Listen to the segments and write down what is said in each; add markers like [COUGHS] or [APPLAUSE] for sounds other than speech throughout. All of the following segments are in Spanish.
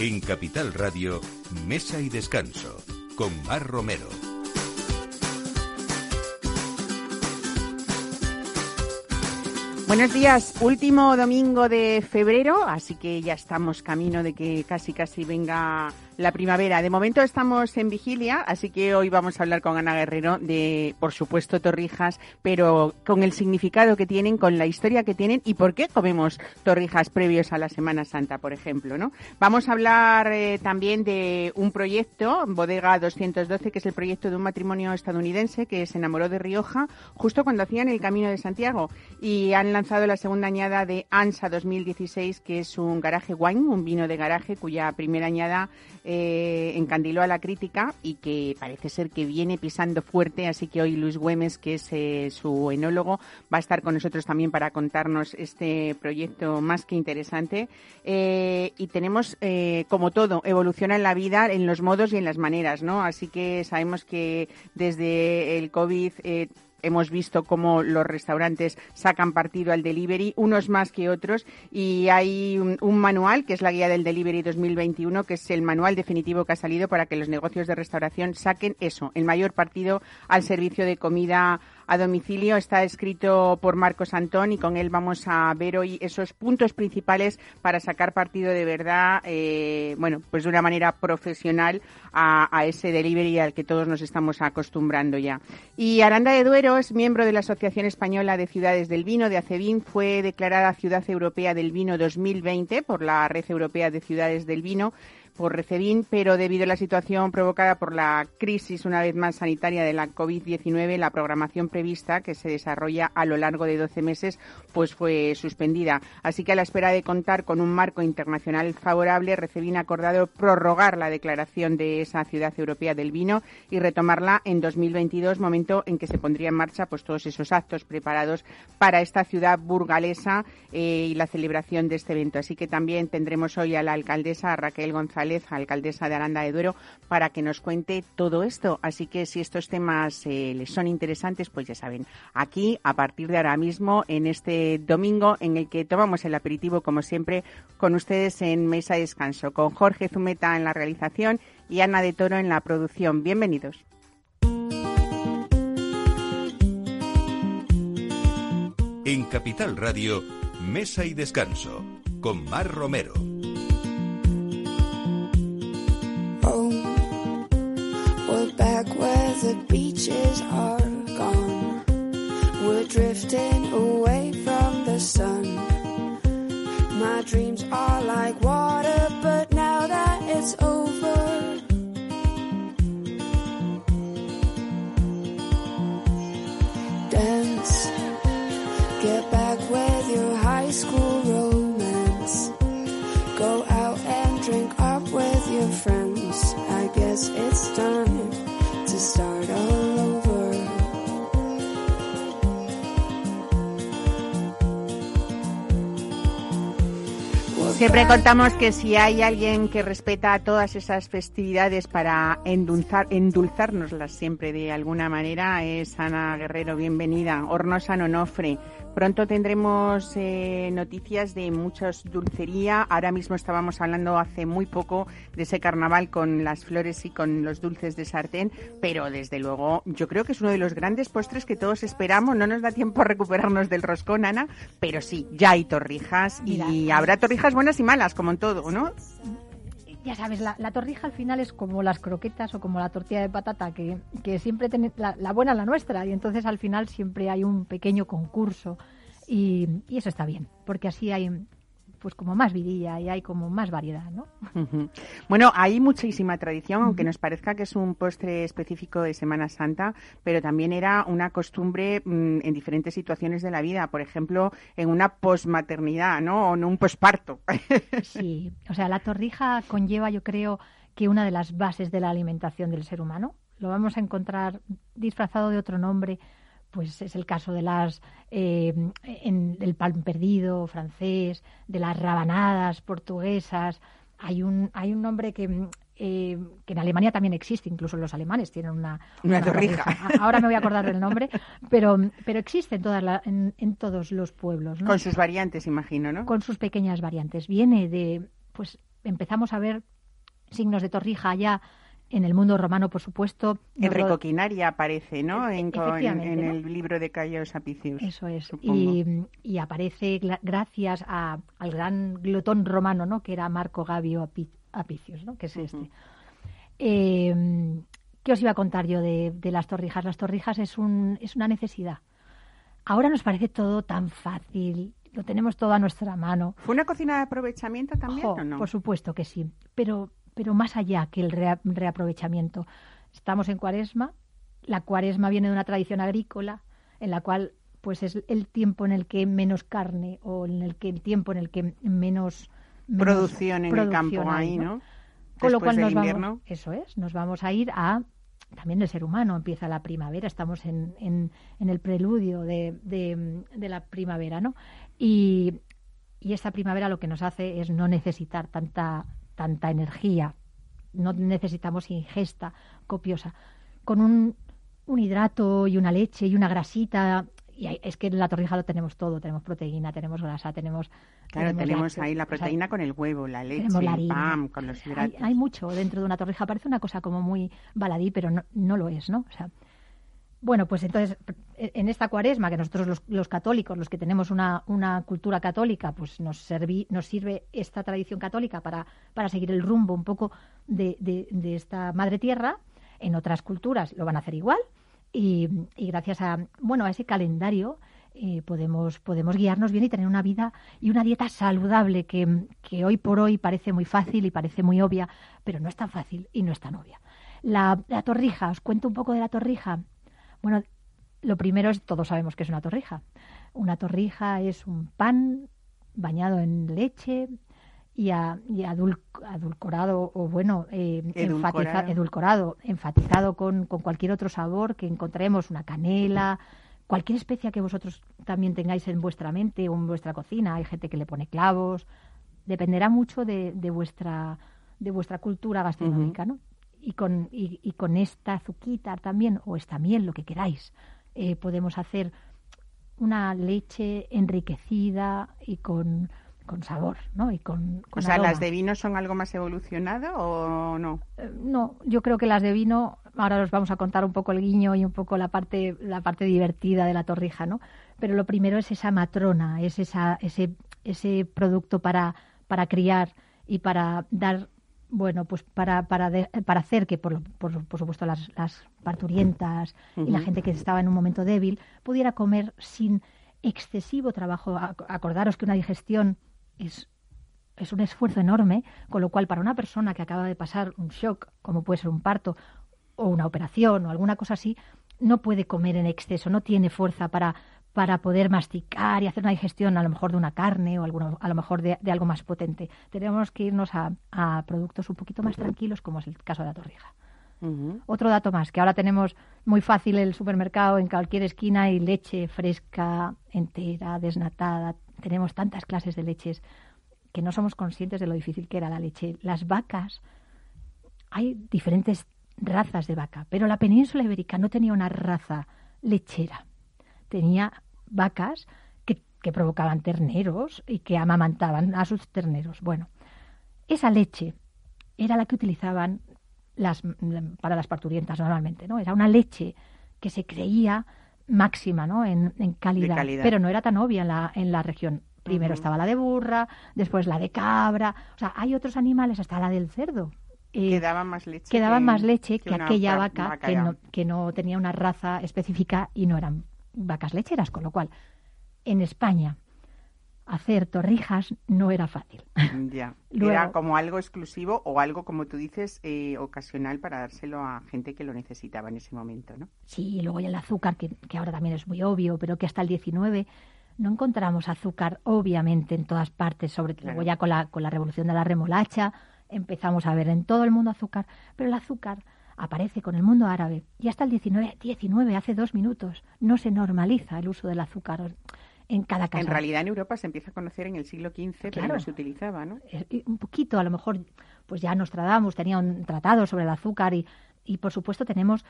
En Capital Radio, Mesa y Descanso, con Mar Romero. Buenos días, último domingo de febrero, así que ya estamos camino de que casi casi venga la primavera. De momento estamos en vigilia, así que hoy vamos a hablar con Ana Guerrero de, por supuesto, torrijas, pero con el significado que tienen, con la historia que tienen y por qué comemos torrijas previos a la Semana Santa, por ejemplo, ¿no? Vamos a hablar eh, también de un proyecto, Bodega 212, que es el proyecto de un matrimonio estadounidense que se enamoró de Rioja justo cuando hacían el Camino de Santiago y han lanzado la segunda añada de ANSA 2016, que es un garaje wine, un vino de garaje cuya primera añada encandiló a la crítica y que parece ser que viene pisando fuerte. Así que hoy Luis Güemes, que es eh, su enólogo, va a estar con nosotros también para contarnos este proyecto más que interesante. Eh, y tenemos, como todo, evoluciona en la vida, en los modos y en las maneras, ¿no? Así que sabemos que desde el COVID hemos visto cómo los restaurantes sacan partido al delivery, unos más que otros, y hay un, manual que es la guía del delivery 2021, que es el manual definitivo que ha salido para que los negocios de restauración saquen eso, el mayor partido al servicio de comida a domicilio. Está escrito por Marcos Antón y con él vamos a ver hoy esos puntos principales para sacar partido de verdad, eh, bueno, pues de una manera profesional a, ese delivery al que todos nos estamos acostumbrando ya. Y Aranda de Duero es miembro de la Asociación Española de Ciudades del Vino, de ACEVIN, fue declarada Ciudad Europea del Vino 2020 por la Red Europea de Ciudades del Vino por Recebín, pero debido a la situación provocada por la crisis, una vez más, sanitaria de la COVID-19, la programación prevista, que se desarrolla a lo largo de 12 meses, pues fue suspendida. Así que a la espera de contar con un marco internacional favorable, Recebín ha acordado prorrogar la declaración de esa ciudad europea del vino y retomarla en 2022, momento en que se pondría en marcha pues todos esos actos preparados para esta ciudad burgalesa eh, y la celebración de este evento. Así que también tendremos hoy a la alcaldesa Raquel González alcaldesa de Aranda de Duero, para que nos cuente todo esto. Así que si estos temas eh, les son interesantes, pues ya saben, aquí a partir de ahora mismo, en este domingo en el que tomamos el aperitivo, como siempre, con ustedes en Mesa de Descanso, con Jorge Zumeta en la realización y Ana de Toro en la producción. Bienvenidos. En Capital Radio, Mesa y Descanso, con Mar Romero. The back where the beaches are gone. We're drifting away from the sun. My dreams are like water, but now that it's over. Siempre contamos que si hay alguien que respeta todas esas festividades para endulzar, endulzárnoslas siempre de alguna manera es Ana Guerrero. Bienvenida. Hornosa Nonofre. Pronto tendremos eh, noticias de muchas dulcería. Ahora mismo estábamos hablando hace muy poco de ese carnaval con las flores y con los dulces de sartén, pero desde luego yo creo que es uno de los grandes postres que todos esperamos. No nos da tiempo a recuperarnos del roscón, Ana, pero sí, ya hay torrijas y habrá torrijas buenas y malas, como en todo, ¿no? ya sabes, la, torrija al final es como las croquetas o como la tortilla de patata, que, que siempre tiene la, la, buena la nuestra, y entonces al final siempre hay un pequeño concurso, y, y eso está bien, porque así hay pues como más vidilla y hay como más variedad, ¿no? Bueno, hay muchísima tradición, aunque nos parezca que es un postre específico de Semana Santa, pero también era una costumbre mm, en diferentes situaciones de la vida, por ejemplo, en una posmaternidad, ¿no? O en un posparto. [LAUGHS] sí, o sea, la torrija conlleva, yo creo, que una de las bases de la alimentación del ser humano. Lo vamos a encontrar disfrazado de otro nombre pues es el caso de las eh, en, del pan perdido francés, de las rabanadas portuguesas. Hay un hay un nombre que eh, que en Alemania también existe, incluso los alemanes tienen una, una, torrija. Ahora me voy a acordar del nombre, pero, pero existe en, todas en, en, todos los pueblos. Con sus variantes, imagino, ¿no? Con sus pequeñas variantes. Viene de, pues empezamos a ver signos de torrija ya en el mundo romano, por supuesto. Enrico Quinaria aparece, ¿no? En, el libro de Caius Apicius. Eso es. Y, aparece gracias al gran glotón romano, ¿no? Que era Marco Gabio Apicius, ¿no? Que es este. Eh, ¿Qué os iba a contar yo de, las torrijas? Las torrijas es, un, es una necesidad. Ahora nos parece todo tan fácil, lo tenemos todo a nuestra mano. ¿Fue una cocina de aprovechamiento también o no? Por supuesto que sí, pero pero más allá que el reaprovechamiento. Estamos en cuaresma, la cuaresma viene de una tradición agrícola en la cual pues es el tiempo en el que menos carne o en el que el tiempo en el que menos, producción en el campo ahí, ¿no? Con lo cual nos vamos, eso es, nos vamos a ir a también el ser humano empieza la primavera, estamos en, en, en el preludio de, de, de, la primavera, ¿no? Y, y esta primavera lo que nos hace es no necesitar tanta tanta energía, no necesitamos ingesta copiosa. Con un, un hidrato y una leche y una grasita, y es que en la torrija lo tenemos todo, tenemos proteína, tenemos grasa, tenemos... Claro, tenemos, ahí la proteína con el huevo, la leche, el pan, con los hidratos. Hay, hay, mucho dentro de una torrija, parece una cosa como muy baladí, pero no, no lo es, ¿no? O sea, bueno, pues entonces, en esta cuaresma, que nosotros los, católicos, los que tenemos una, cultura católica, pues nos, sirve esta tradición católica para, seguir el rumbo un poco de, de, esta madre tierra. En otras culturas lo van a hacer igual. Y, gracias a, bueno, a ese calendario eh, podemos, podemos guiarnos bien y tener una vida y una dieta saludable que, que hoy por hoy parece muy fácil y parece muy obvia, pero no es tan fácil y no es tan obvia. La, la torrija, os cuento un poco de la torrija. Bueno, lo primero es, todos sabemos que es una torrija. Una torrija es un pan bañado en leche y, adulcorado o bueno, eh, edulcorado. enfatizado con, con, cualquier otro sabor que encontremos, una canela, cualquier especia que vosotros también tengáis en vuestra mente o en vuestra cocina. Hay gente que le pone clavos. Dependerá mucho de, de vuestra de vuestra cultura gastronómica, ¿no? Y con, y, con esta azuquita también, o esta miel, lo que queráis, eh, podemos hacer una leche enriquecida y con, con sabor, ¿no? Y con, o sea, ¿las de vino son algo más evolucionado o no? Eh, no, yo creo que las de vino, ahora os vamos a contar un poco el guiño y un poco la parte, la parte divertida de la torrija, ¿no? Pero lo primero es esa matrona, es esa, ese, ese producto para, para criar y para dar bueno, pues para, para, para hacer que, por, por, por supuesto, las, las parturientas y la gente que estaba en un momento débil pudiera comer sin excesivo trabajo. Acordaros que una digestión es, es un esfuerzo enorme, con lo cual para una persona que acaba de pasar un shock, como puede ser un parto o una operación o alguna cosa así, no puede comer en exceso, no tiene fuerza para, para poder masticar y hacer una digestión a lo mejor de una carne o alguno, a lo mejor de, algo más potente. Tenemos que irnos a, productos un poquito más tranquilos, como es el caso de la torrija. Otro dato más, que ahora tenemos muy fácil el supermercado en cualquier esquina y leche fresca, entera, desnatada. Tenemos tantas clases de leches que no somos conscientes de lo difícil que era la leche. Las vacas, hay diferentes razas de vaca, pero la península ibérica no tenía una raza lechera tenía vacas que, que provocaban terneros y que amamantaban a sus terneros. Bueno, esa leche era la que utilizaban las, para las parturientas normalmente, ¿no? Era una leche que se creía máxima, ¿no? En, en calidad, pero no era tan obvia en la, en la región. Primero estaba la de burra, después la de cabra, o sea, hay otros animales, hasta la del cerdo. Eh, que daban más leche. Que daban más leche que, aquella vaca, que, no, que no tenía una raza específica y no eran vacas lecheras, con lo cual en España hacer torrijas no era fácil. [LAUGHS] Ya, era como algo exclusivo o algo, como tú dices, eh, ocasional para dárselo a gente que lo necesitaba en ese momento, ¿no? Sí, y luego el azúcar, que, ahora también es muy obvio, pero que hasta el 19 no encontramos azúcar, obviamente, en todas partes, sobre todo ya con la, con la revolución de la remolacha, empezamos a ver en todo el mundo azúcar, pero el azúcar aparece con el mundo árabe y hasta el 19, 19 hace dos minutos, no se normaliza el uso del azúcar en cada casa. En realidad en Europa se empieza a conocer en el siglo XV, pero no se utilizaba, ¿no? Eh, un poquito, a lo mejor, pues ya Nostradamus tenía un tratado sobre el azúcar y, y por supuesto tenemos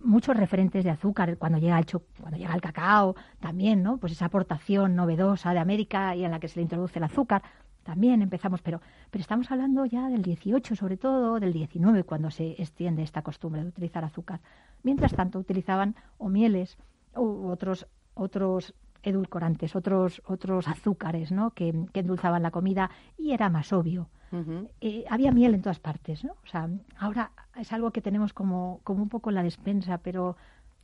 muchos referentes de azúcar cuando llega el cuando llega el cacao también no pues esa aportación novedosa de América y en la que se le introduce el azúcar también empezamos, pero, pero estamos hablando ya del 18, sobre todo del 19, cuando se extiende esta costumbre de utilizar azúcar. Mientras tanto, utilizaban o mieles u otros, otros edulcorantes, otros, otros azúcares ¿no? que, endulzaban la comida y era más obvio. Eh, había miel en todas partes, ¿no? O sea, ahora es algo que tenemos como, como un poco en la despensa, pero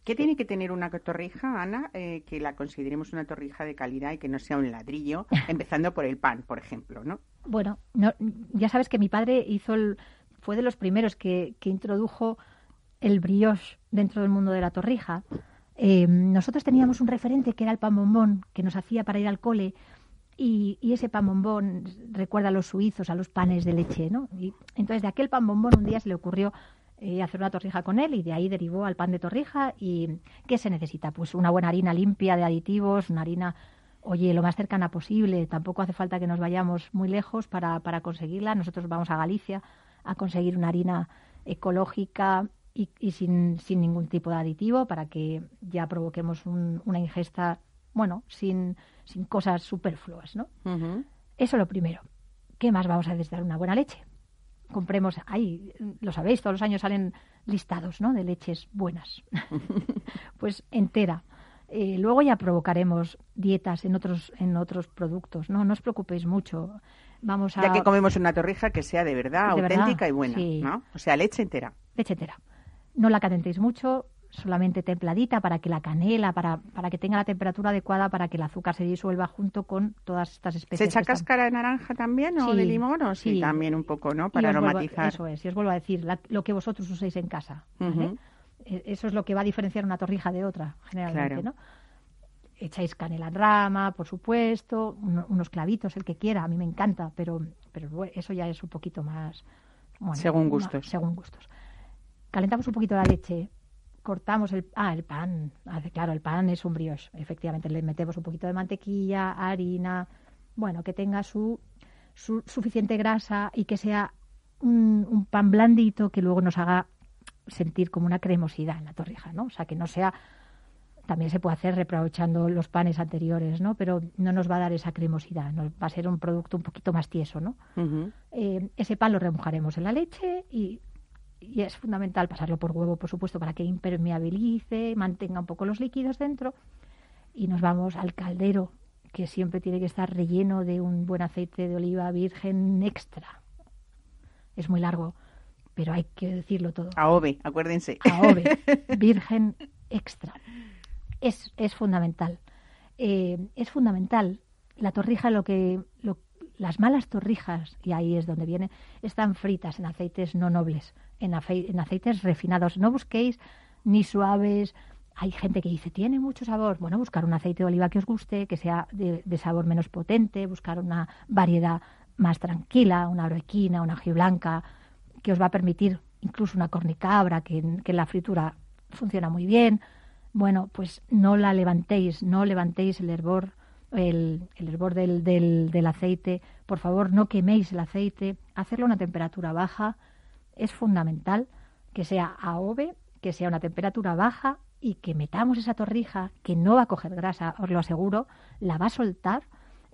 ¿Qué tiene que tener una torrija, Ana, eh, que la consideremos una torrija de calidad y que no sea un ladrillo, [LAUGHS] empezando por el pan, por ejemplo, ¿no? Bueno, ya sabes que mi padre hizo el, fue de los primeros que, introdujo el brioche dentro del mundo de la torrija. Eh, nosotros teníamos un referente que era el pan bombón, que nos hacía para ir al cole, y, ese pan bombón recuerda a los suizos, a los panes de leche, ¿no? Y entonces de aquel pan bombón un día se le ocurrió eh, hacer una torrija con él y de ahí derivó al pan de torrija. ¿Y qué se necesita? Pues una buena harina limpia de aditivos, una harina, oye, lo más cercana posible. Tampoco hace falta que nos vayamos muy lejos para, para conseguirla. Nosotros vamos a Galicia a conseguir una harina ecológica y, sin, sin, ningún tipo de aditivo para que ya provoquemos una ingesta, bueno, sin, sin cosas superfluas, ¿no? Eso lo primero. ¿Qué más vamos a necesitar? Una buena leche compremos, ahí, lo sabéis, todos los años salen listados, ¿no? De leches buenas. [LAUGHS] pues entera. Eh, luego ya provocaremos dietas en otros en otros productos, no, no os preocupéis mucho. Vamos a ya que comemos una torrija que sea de verdad auténtica y buena, ¿no? O sea, leche entera. Leche entera. No la calentéis mucho, solamente templadita para que la canela, para, para que tenga la temperatura adecuada para que el azúcar se disuelva junto con todas estas especies. ¿Se echa cáscara de naranja también o de limón o sí, también un poco, ¿no? Para aromatizar. eso es, y os vuelvo a decir, lo que vosotros uséis en casa. E, eso es lo que va a diferenciar una torrija de otra, generalmente, ¿no? Echáis canela en rama, por supuesto, unos clavitos, el que quiera, a mí me encanta, pero, pero eso ya es un poquito más... según gustos. según gustos. Calentamos un poquito la leche, cortamos el, ah, el pan. Claro, el pan es un brioche. Efectivamente, le metemos un poquito de mantequilla, harina, bueno, que tenga su, su suficiente grasa y que sea un, un, pan blandito que luego nos haga sentir como una cremosidad en la torrija, ¿no? O sea, que no sea también se puede hacer reaprovechando los panes anteriores, ¿no? Pero no nos va a dar esa cremosidad, nos va a ser un producto un poquito más tieso, ¿no? Eh, ese pan lo remojaremos en la leche y y es fundamental pasarlo por huevo, por supuesto, para que impermeabilice, mantenga un poco los líquidos dentro. Y nos vamos al caldero, que siempre tiene que estar relleno de un buen aceite de oliva virgen extra. Es muy largo, pero hay que decirlo todo. AOVE, acuérdense. AOVE, [LAUGHS] virgen extra. Es, es fundamental. Eh, es fundamental. La torrija, lo que, lo, las malas torrijas, y ahí es donde viene, están fritas en aceites no nobles en, aceites refinados. No busquéis ni suaves. Hay gente que dice, tiene mucho sabor. Bueno, buscar un aceite de oliva que os guste, que sea de, sabor menos potente, buscar una variedad más tranquila, una arlequina, una blanca, que os va a permitir incluso una cornicabra, que, que en la fritura funciona muy bien. Bueno, pues no la levantéis, no levantéis el hervor, el, el hervor del, del, del aceite. Por favor, no queméis el aceite. Hacerlo a una temperatura baja es fundamental que sea AOVE, que sea una temperatura baja y que metamos esa torrija que no va a coger grasa, os lo aseguro, la va a soltar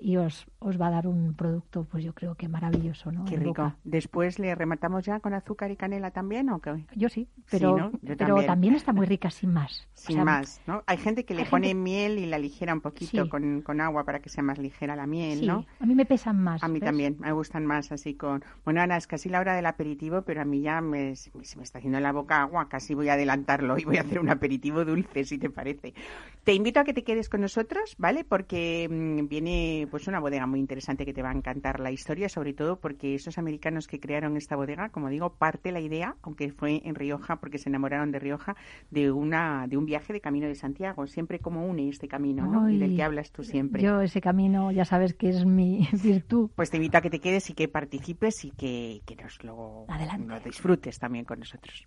y os, os va a dar un producto, pues yo creo que maravilloso, ¿no? Qué rico. Después le rematamos ya con azúcar y canela también, ¿o qué? Yo sí, pero, pero también. está muy rica sin más. [LAUGHS] Sin más, ¿no? Hay gente que le pone miel y la ligera un poquito con, con, agua para que sea más ligera la miel, ¿no? a mí me pesan más. A mí también, me gustan más así con... Bueno, Ana, es casi la hora del aperitivo, pero a mí ya me, se me está haciendo en la boca agua, casi voy a adelantarlo y voy a hacer un aperitivo dulce, si te parece. Te invito a que te quedes con nosotros, ¿vale? Porque mm, viene pues una bodega muy interesante que te va a encantar la historia, sobre todo porque esos americanos que crearon esta bodega, como digo, parte la idea, aunque fue en Rioja, porque se enamoraron de Rioja, de una de un viaje de Camino de Santiago, siempre como une este camino, ¿no? y del que hablas tú siempre. Yo ese camino ya sabes que es mi [LAUGHS] virtud. Pues te invito a que te quedes y que participes y que, que nos lo, lo disfrutes también con nosotros.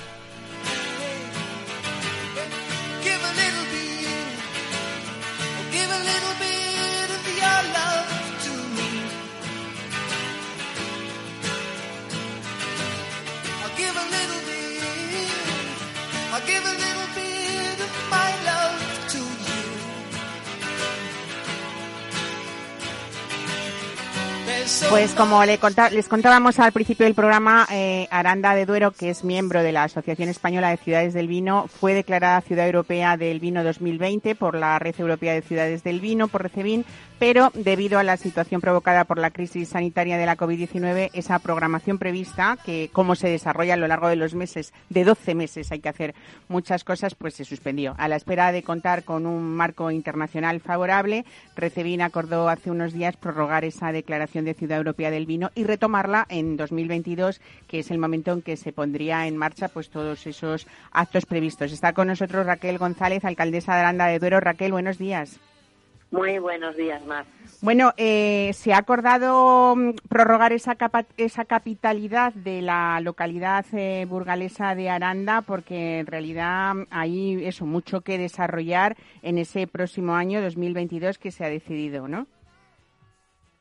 Pues como les contábamos al principio del programa, eh, Aranda de Duero, que es miembro de la Asociación Española de Ciudades del Vino, fue declarada Ciudad Europea del Vino 2020 por la Red Europea de Ciudades del Vino, por Recevin, pero debido a la situación provocada por la crisis sanitaria de la COVID-19, esa programación prevista, que cómo se desarrolla a lo largo de los meses, de 12 meses hay que hacer muchas cosas, pues se suspendió. A la espera de contar con un marco internacional favorable, Recevin acordó hace unos días prorrogar esa declaración de Ciudad Europea del Vino y retomarla en 2022, que es el momento en que se pondría en marcha pues todos esos actos previstos. Está con nosotros Raquel González, alcaldesa de Aranda de Duero. Raquel, buenos días. Muy buenos días, Mar. Bueno, eh, se ha acordado mm, prorrogar esa, capa- esa capitalidad de la localidad eh, burgalesa de Aranda porque en realidad mm, hay eso mucho que desarrollar en ese próximo año 2022 que se ha decidido, ¿no?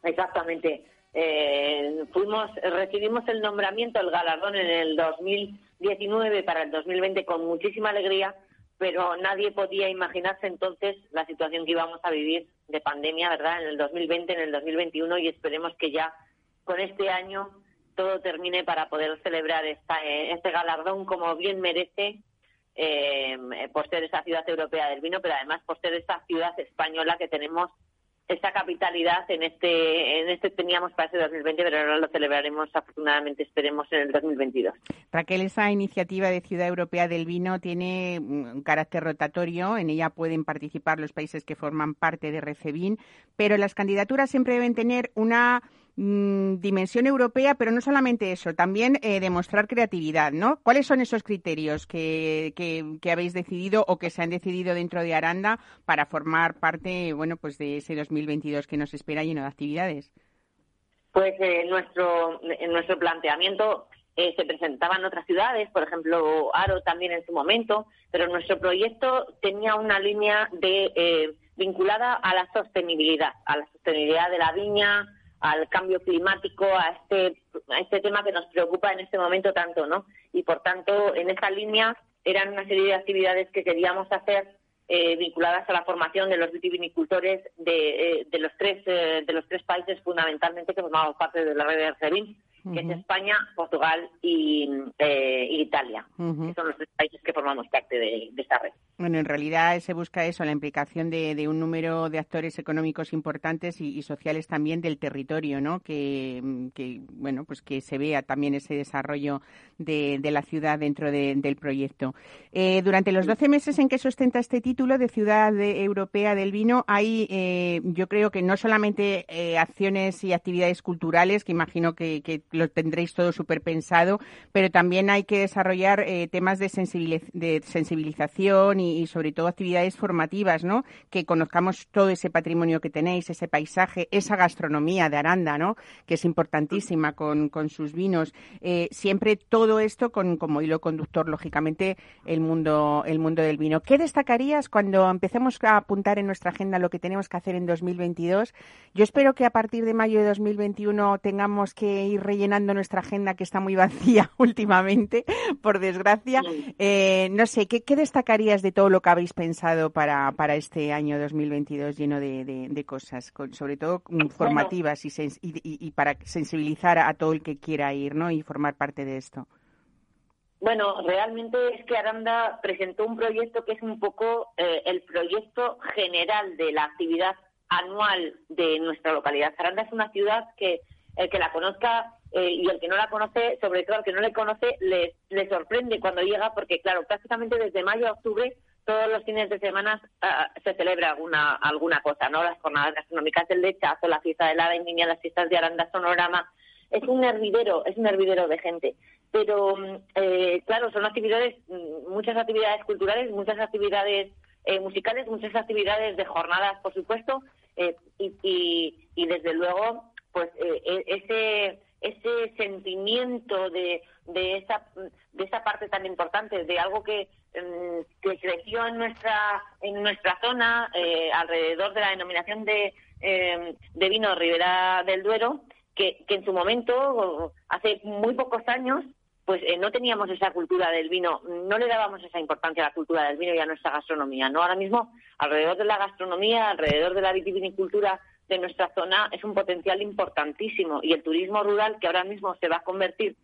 Exactamente. Eh, fuimos, recibimos el nombramiento, el galardón en el 2019 para el 2020 con muchísima alegría, pero nadie podía imaginarse entonces la situación que íbamos a vivir de pandemia, ¿verdad? En el 2020, en el 2021 y esperemos que ya con este año todo termine para poder celebrar esta, eh, este galardón como bien merece eh, por ser esa ciudad europea del vino, pero además por ser esta ciudad española que tenemos esta capitalidad en este en este teníamos para ese 2020, pero ahora lo celebraremos afortunadamente, esperemos en el 2022. Raquel, esa iniciativa de Ciudad Europea del Vino tiene mm, un carácter rotatorio. En ella pueden participar los países que forman parte de Recevin, pero las candidaturas siempre deben tener una mm, dimensión europea, pero no solamente eso, también eh, demostrar creatividad, ¿no? ¿Cuáles son esos criterios que, que, que habéis decidido o que se han decidido dentro de Aranda para formar parte, bueno, pues de ese 2022 que nos espera lleno de actividades? Pues eh, nuestro en nuestro planteamiento eh, se presentaban otras ciudades, por ejemplo Aro también en su momento, pero nuestro proyecto tenía una línea de eh, vinculada a la sostenibilidad, a la sostenibilidad de la viña, al cambio climático, a este a este tema que nos preocupa en este momento tanto, ¿no? Y por tanto en esa línea eran una serie de actividades que queríamos hacer eh, vinculadas a la formación de los vitivinicultores de, eh, de los tres eh, de los tres países fundamentalmente que formamos parte de la red de Recevin, que es España, Portugal y, eh, Italia, que son los tres países que formamos parte de, de esta red. Bueno, en realidad se busca eso, la implicación de, de un número de actores económicos importantes y, y sociales también del territorio, ¿no? Que, que, bueno, pues que se vea también ese desarrollo de, de la ciudad dentro de- del proyecto. Eh, durante los 12 meses en que se ostenta este título de Ciudad Europea del Vino, hay, eh, yo creo que no solamente eh, acciones y actividades culturales, que imagino que, que lo tendréis todo súper pensado, pero también hay que desarrollar eh, temas de, sensibili- de sensibilización y, sobre todo actividades formativas, ¿no? Que conozcamos todo ese patrimonio que tenéis, ese paisaje, esa gastronomía de Aranda, ¿no? Que es importantísima con, con sus vinos. Eh, siempre todo esto con como hilo conductor, lógicamente, el mundo, el mundo del vino. ¿Qué destacarías cuando empecemos a apuntar en nuestra agenda lo que tenemos que hacer en 2022? Yo espero que a partir de mayo de 2021 tengamos que ir rellenando nuestra agenda que está muy vacía [LAUGHS] últimamente, por desgracia. Eh, no sé, ¿qué, qué destacarías de todo lo que habéis pensado para, para este año 2022 lleno de, de- de cosas, con- sobre todo mm, formativas y, sens- y, y- y para sensibilizar a todo el que quiera ir ¿no? y formar parte de esto? Bueno, realmente es que Aranda presentó un proyecto que es un poco eh, el proyecto general de la actividad anual de nuestra localidad. Aranda es una ciudad que el que la conozca eh, y el que no la conoce, sobre todo el que no le conoce, le, le sorprende cuando llega porque, claro, prácticamente desde mayo a octubre todos los fines de semana ah, se celebra alguna alguna cosa, ¿no? Las jornadas gastronómicas del lechazo, la fiesta de la vendimia, las fiestas de Aranda, Sonorama. Es un hervidero, es un hervidero de gente pero mm, eh, claro, son actividades, mm, muchas actividades culturales, muchas actividades eh, musicales, muchas actividades de jornadas, por supuesto, eh, y, y, y desde luego, pues eh, e- ese ese sentimiento de, de esa de esa parte tan importante de algo que mm, que creció en nuestra en nuestra zona eh, alrededor de la denominación de eh, de vino Ribera del Duero que, que en su momento hace muy pocos años pues eh, no teníamos esa cultura del vino, no le dábamos esa importancia a la cultura del vino y a nuestra gastronomía, ¿no? Ahora mismo, alrededor de la gastronomía, alrededor de la vitivinicultura de nuestra zona, es un potencial importantísimo y el turismo rural que ahora mismo se va a convertir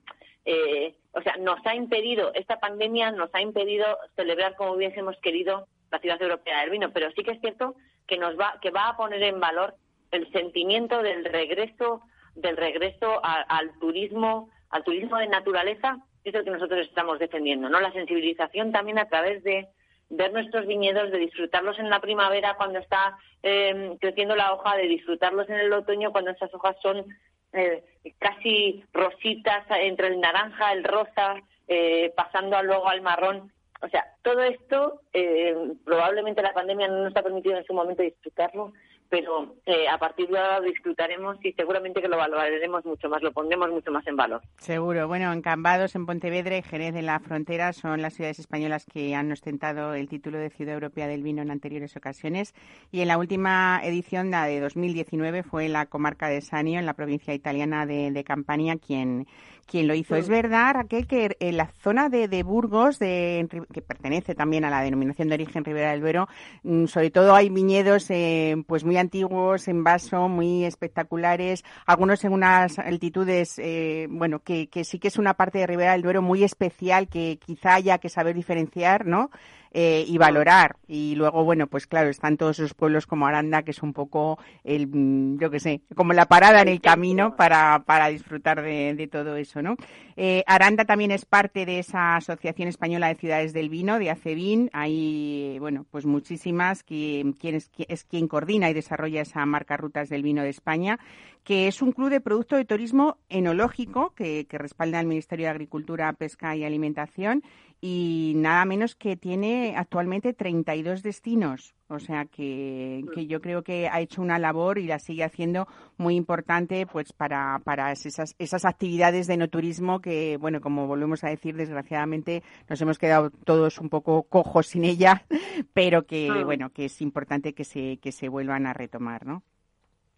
eh, o sea, nos ha impedido, esta pandemia nos ha impedido celebrar como hubiésemos querido la ciudad europea del vino, pero sí que es cierto que nos va, que va a poner en valor el sentimiento del regreso, del regreso al turismo, al turismo de naturaleza, es lo que nosotros estamos defendiendo, ¿no? La sensibilización también a través de ver nuestros viñedos, de disfrutarlos en la primavera cuando está eh, creciendo la hoja, de disfrutarlos en el otoño cuando esas hojas son eh, casi rositas entre el naranja, el rosa, eh, pasando luego al marrón. O sea, todo esto eh, probablemente la pandemia no nos ha permitido en su momento disfrutarlo, pero eh, a partir de ahora disfrutaremos y seguramente que lo valoraremos mucho más, lo pondremos mucho más en valor. Seguro. Bueno, en Cambados, en Pontevedra y Jerez de la Frontera son las ciudades españolas que han ostentado el título de Ciudad Europea del Vino en anteriores ocasiones y en la última edición, la de 2019, fue la comarca de Sanio, en la provincia italiana de, de Campania, quien quien lo hizo. Es verdad, Raquel, que en la zona de, Burgos, de, que pertenece también a la denominación de origen Ribera del Duero, mm, sobre todo hay viñedos eh, pues muy antiguos, en vaso, muy espectaculares, algunos en unas altitudes, eh, bueno, que, que sí que es una parte de Ribera del Duero muy especial que quizá haya que saber diferenciar, ¿no? Eh, y valorar. Y luego, bueno, pues claro, están todos esos pueblos como Aranda, que es un poco el, mm, yo qué sé, como la parada en el camino para, para disfrutar de, todo eso, ¿no? Eh, Aranda también es parte de esa Asociación Española de Ciudades del Vino, de ACEVIN. Hay, bueno, pues muchísimas, quien es, es quien coordina y desarrolla esa marca Rutas del Vino de España, que es un club de producto de turismo enológico que, que respalda el Ministerio de Agricultura, Pesca y Alimentación y nada menos que tiene actualmente 32 destinos. O sea que, que, yo creo que ha hecho una labor y la sigue haciendo muy importante pues para, para esas, esas actividades de no turismo que, bueno, como volvemos a decir, desgraciadamente nos hemos quedado todos un poco cojos sin ella, [LAUGHS] pero que, ah. bueno, que es importante que se, que se vuelvan a retomar, ¿no?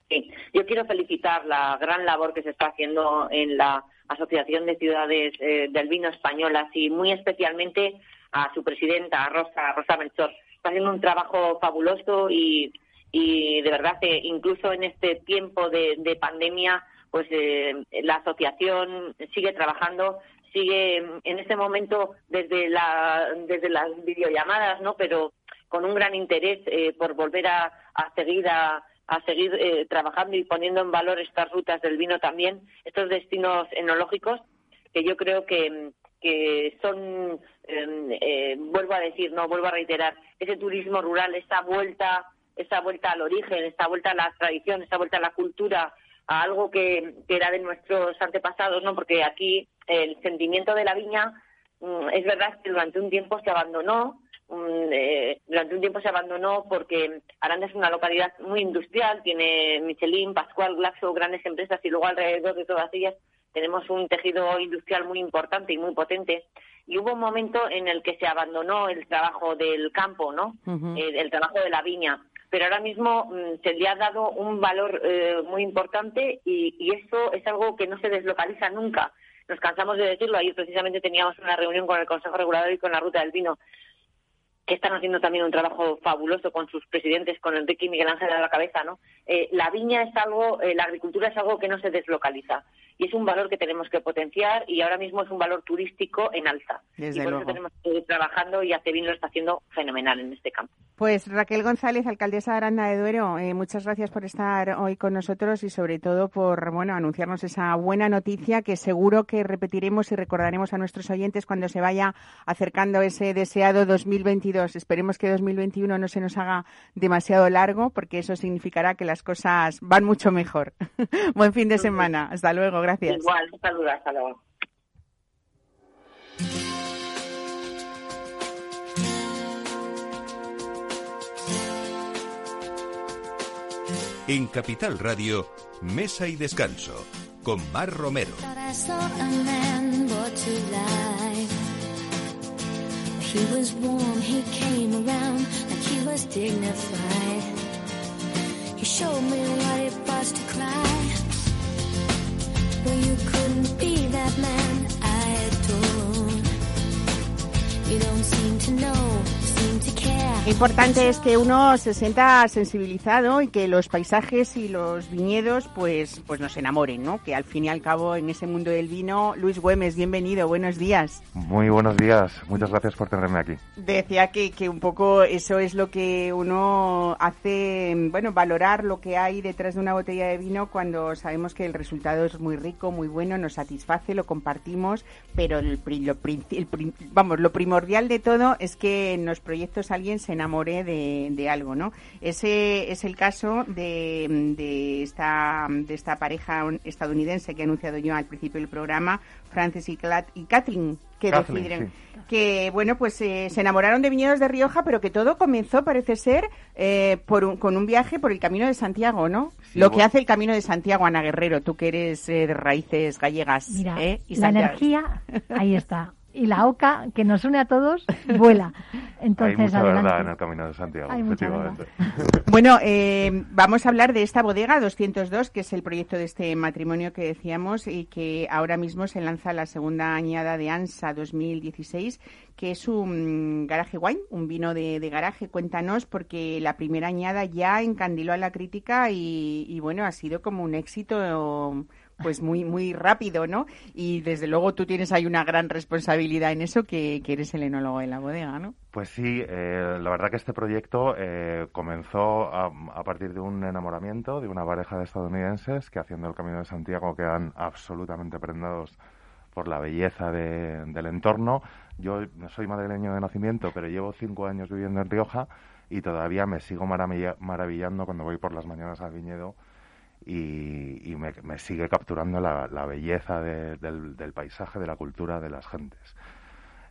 Sí, yo quiero felicitar la gran labor que se está haciendo en la Asociación de Ciudades eh, del Vino Españolas y muy especialmente a su presidenta, Rosa, Rosa Melchor. Está haciendo un trabajo fabuloso y, de verdad que incluso en este tiempo de, pandemia, pues eh, la asociación sigue trabajando, sigue en este momento desde, la, desde las videollamadas, ¿no? Pero con un gran interés eh, por volver a, a seguir a a seguir eh, trabajando y poniendo en valor estas rutas del vino también, estos destinos enológicos que yo creo que, que son, em, eh, vuelvo a decir, no, vuelvo a reiterar, ese turismo rural, esta vuelta, esta vuelta al origen, esta vuelta a la tradición, esta vuelta a la cultura, a algo que, que era de nuestros antepasados, ¿no? Porque aquí el sentimiento de la viña, mm, es verdad que durante un tiempo se abandonó, eh, durante un tiempo se abandonó porque Aranda es una localidad muy industrial, tiene Michelin, Pascual, Glaxo, grandes empresas y luego alrededor de todas ellas tenemos un tejido industrial muy importante y muy potente. Y hubo un momento en el que se abandonó el trabajo del campo, ¿no? Eh, el trabajo de la viña. Pero ahora mismo mm, se le ha dado un valor eh, muy importante y, y eso es algo que no se deslocaliza nunca. Nos cansamos de decirlo. Ayer precisamente teníamos una reunión con el Consejo Regulador y con la Ruta del Vino que están haciendo también un trabajo fabuloso con sus presidentes, con Enrique y Miguel Ángel a la cabeza, ¿no? Eh, la viña es algo, eh, la agricultura es algo que no se deslocaliza y es un valor que tenemos que potenciar y ahora mismo es un valor turístico en alza. y por eso tenemos que ir trabajando y Acevin lo está haciendo fenomenal en este campo. Pues Raquel González, alcaldesa de Aranda de Duero, eh, muchas gracias por estar hoy con nosotros y sobre todo por bueno anunciarnos esa buena noticia que seguro que repetiremos y recordaremos a nuestros oyentes cuando se vaya acercando ese deseado 2022. Esperemos que 2021 no se nos haga demasiado largo porque eso significará que las cosas van mucho mejor. [LAUGHS] Buen fin de semana. Hasta luego gracias. Igual, saludos, hasta luego. En Capital Radio, Mesa y Descanso, con Mar Romero. He was warm, he came around like he was dignified. He showed me what it was to cry. Well, you couldn't be that man I adored. You don't seem to know. Importante es que uno se sienta sensibilizado y que los paisajes y los viñedos pues, pues nos enamoren, ¿no? Que al fin y al cabo en ese mundo del vino, Luis Güemes, bienvenido, buenos días. Muy buenos días, muchas gracias por tenerme aquí. Decía que, que un poco eso es lo que uno hace, bueno, valorar lo que hay detrás de una botella de vino cuando sabemos que el resultado es muy rico, muy bueno, nos satisface, lo compartimos, pero el, lo, el, vamos, lo primordial de todo es que en los proyectos alguien se enamoré de, algo, ¿no? Ese es el caso de, de, esta, de esta pareja estadounidense que he anunciado yo al principio del programa, Francis y, y Kathleen, que deciden que bueno pues eh, se enamoraron de viñedos de Rioja pero que todo comenzó parece ser eh, por con un viaje por el Camino de Santiago no lo que hace el Camino de Santiago Ana Guerrero tú que eres eh, de raíces gallegas Mira, la energía ahí está [LAUGHS] y la oca que nos une a todos vuela. [LAUGHS] Entonces, Hay mucha verdad en el Camino de Santiago, efectivamente. [LAUGHS] Bueno, eh, [LAUGHS] vamos a hablar de esta bodega 202, que es el proyecto de este matrimonio que decíamos y que ahora mismo se lanza la segunda añada de ANSA 2016, que es un garaje wine, un vino de, de garaje. Cuéntanos, porque la primera añada ya encandiló a la crítica y, y bueno, ha sido como un éxito pues muy muy rápido, ¿no? Y desde luego tú tienes ahí una gran responsabilidad en eso, que, eres el enólogo de la bodega, ¿no? Pues sí, eh, la verdad que este proyecto eh, comenzó a, partir de un enamoramiento de una pareja de estadounidenses que haciendo el Camino de Santiago quedan absolutamente prendados por la belleza del entorno. Yo soy madrileño de nacimiento, pero llevo cinco años viviendo en Rioja y todavía me sigo maravillando cuando voy por las mañanas al viñedo y, me, sigue capturando la, belleza del, paisaje, de la cultura de las gentes.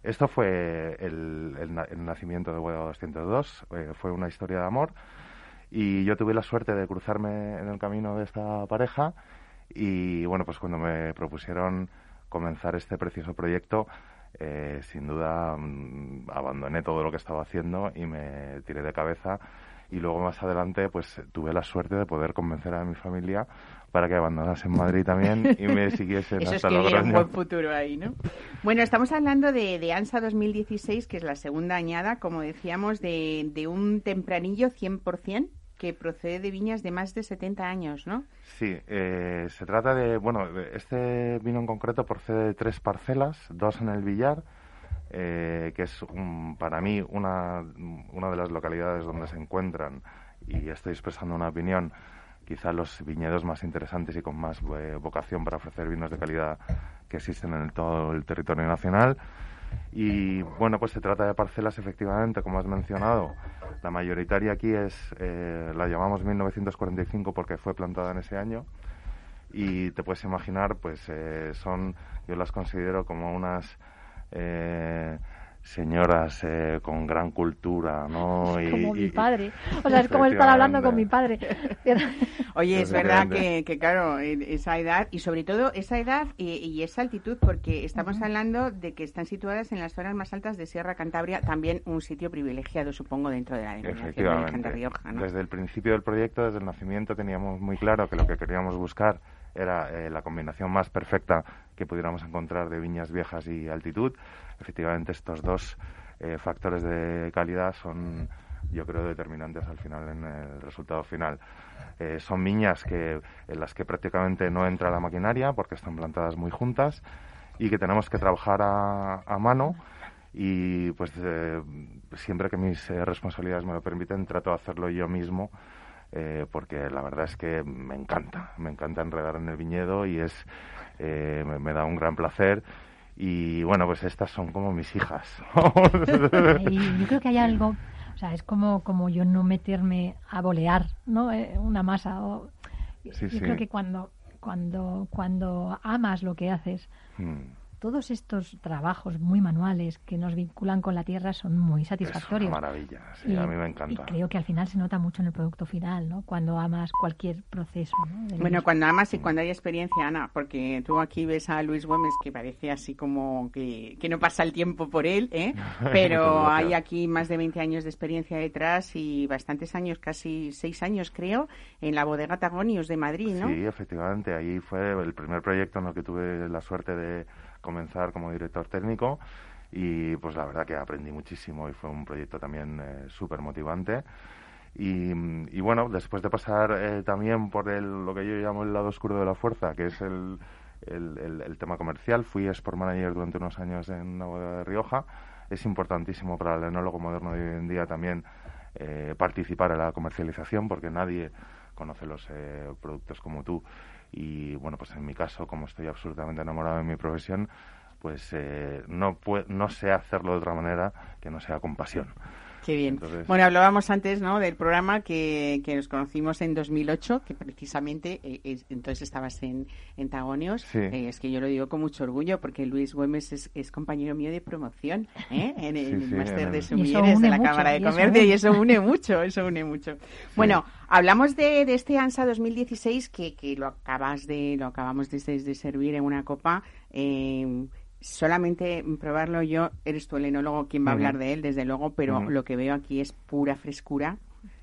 Esto fue el, nacimiento de Bodega 202, eh, fue una historia de amor y yo tuve la suerte de cruzarme en el camino de esta pareja y bueno, pues cuando me propusieron comenzar este precioso proyecto, eh, sin duda mm, abandoné todo lo que estaba haciendo y me tiré de cabeza y luego más adelante pues tuve la suerte de poder convencer a mi familia para que abandonase Madrid también y me [LAUGHS] siguiesen Eso hasta es que un buen futuro ahí, ¿no? Bueno, estamos hablando de, de, ANSA 2016, que es la segunda añada, como decíamos, de, de un tempranillo 100% que procede de viñas de más de 70 años, ¿no? Sí, eh, se trata de, bueno, este vino en concreto procede de tres parcelas, dos en el Villar, eh, que es para mí una, una de las localidades donde se encuentran, y estoy expresando una opinión, quizá los viñedos más interesantes y con más eh, vocación para ofrecer vinos de calidad que existen en todo el territorio nacional. Y bueno, pues se trata de parcelas, efectivamente, como has mencionado. La mayoritaria aquí es, eh, la llamamos 1945 porque fue plantada en ese año. Y te puedes imaginar, pues son, yo las considero como unas eh, señoras eh, con gran cultura, ¿no? [LAUGHS] Y, como mi padre. O sea, es como estar hablando con mi padre. [LAUGHS] Oye, es verdad que, que, claro, esa edad, y sobre todo esa edad y, esa altitud, porque estamos hablando de que están situadas en las zonas más altas de Sierra Cantabria, también un sitio privilegiado, supongo, dentro de la denominación de Rioja, ¿no? Desde el principio del proyecto, desde el nacimiento, teníamos muy claro que lo que queríamos buscar era eh, la combinación más perfecta que pudiéramos encontrar de viñas viejas y altitud. Efectivamente, estos dos eh, factores de calidad son, yo creo, determinantes al final en el resultado final. Eh, son viñas que, en las que prácticamente no entra la maquinaria porque están plantadas muy juntas y que tenemos que trabajar a, a mano y pues siempre que mis responsabilidades me lo permiten trato de hacerlo yo mismo eh, porque la verdad es que me encanta, me encanta enredar en el viñedo y es eh, me, da un gran placer. Y bueno, pues estas son como mis hijas. [LAUGHS] yo creo que hay algo, o sea, es como, como yo no meterme a bolear, ¿no? Eh, una masa. O, yo creo que cuando, cuando, cuando amas lo que haces, hmm todos estos trabajos muy manuales que nos vinculan con la tierra son muy satisfactorios. Es maravilla, sí, a mí me encanta. Y creo que al final se nota mucho en el producto final, ¿no? Cuando amas cualquier proceso. ¿no? Bueno, cuando amas y cuando hay experiencia, Ana, porque tú aquí ves a Luis Gómez que parece así como que, que no pasa el tiempo por él, ¿eh? [LAUGHS] Pero hay aquí más de 20 años de experiencia detrás y bastantes años, casi seis años creo, en la bodega Tagonius de Madrid, ¿no? Sí, efectivamente, ahí fue el primer proyecto en el que tuve la suerte de comenzar como director técnico y pues la verdad que aprendí muchísimo y fue un proyecto también eh, súper motivante. Y, y, bueno, después de pasar eh, también por el, lo que yo llamo el lado oscuro de la fuerza, que es el, el, el, tema comercial, fui Sport Manager durante unos años en una bodega de Rioja. Es importantísimo para el enólogo moderno de hoy en día también eh, participar en la comercialización porque nadie conoce los eh, productos como tú. Y bueno, pues en mi caso, como estoy absolutamente enamorado de mi profesión, pues eh, no, no sé hacerlo de otra manera que no sea con pasión. Qué bien. Bueno, hablábamos antes ¿no? del programa que, que nos conocimos en 2008, que precisamente eh, entonces estabas en, en Tagonios. Eh, es que yo lo digo con mucho orgullo porque Luis Güemes es, es compañero mío de promoción ¿eh? [LAUGHS] en el máster de sumilleres de la Cámara de Comercio y eso une mucho, eso une mucho. Bueno, hablamos de, de, este ANSA 2016 que, que lo acabas de lo acabamos de, de servir en una copa. Eh, solamente probarlo yo, eres tú el enólogo quien va a hablar de él, desde luego, pero lo que veo aquí es pura frescura.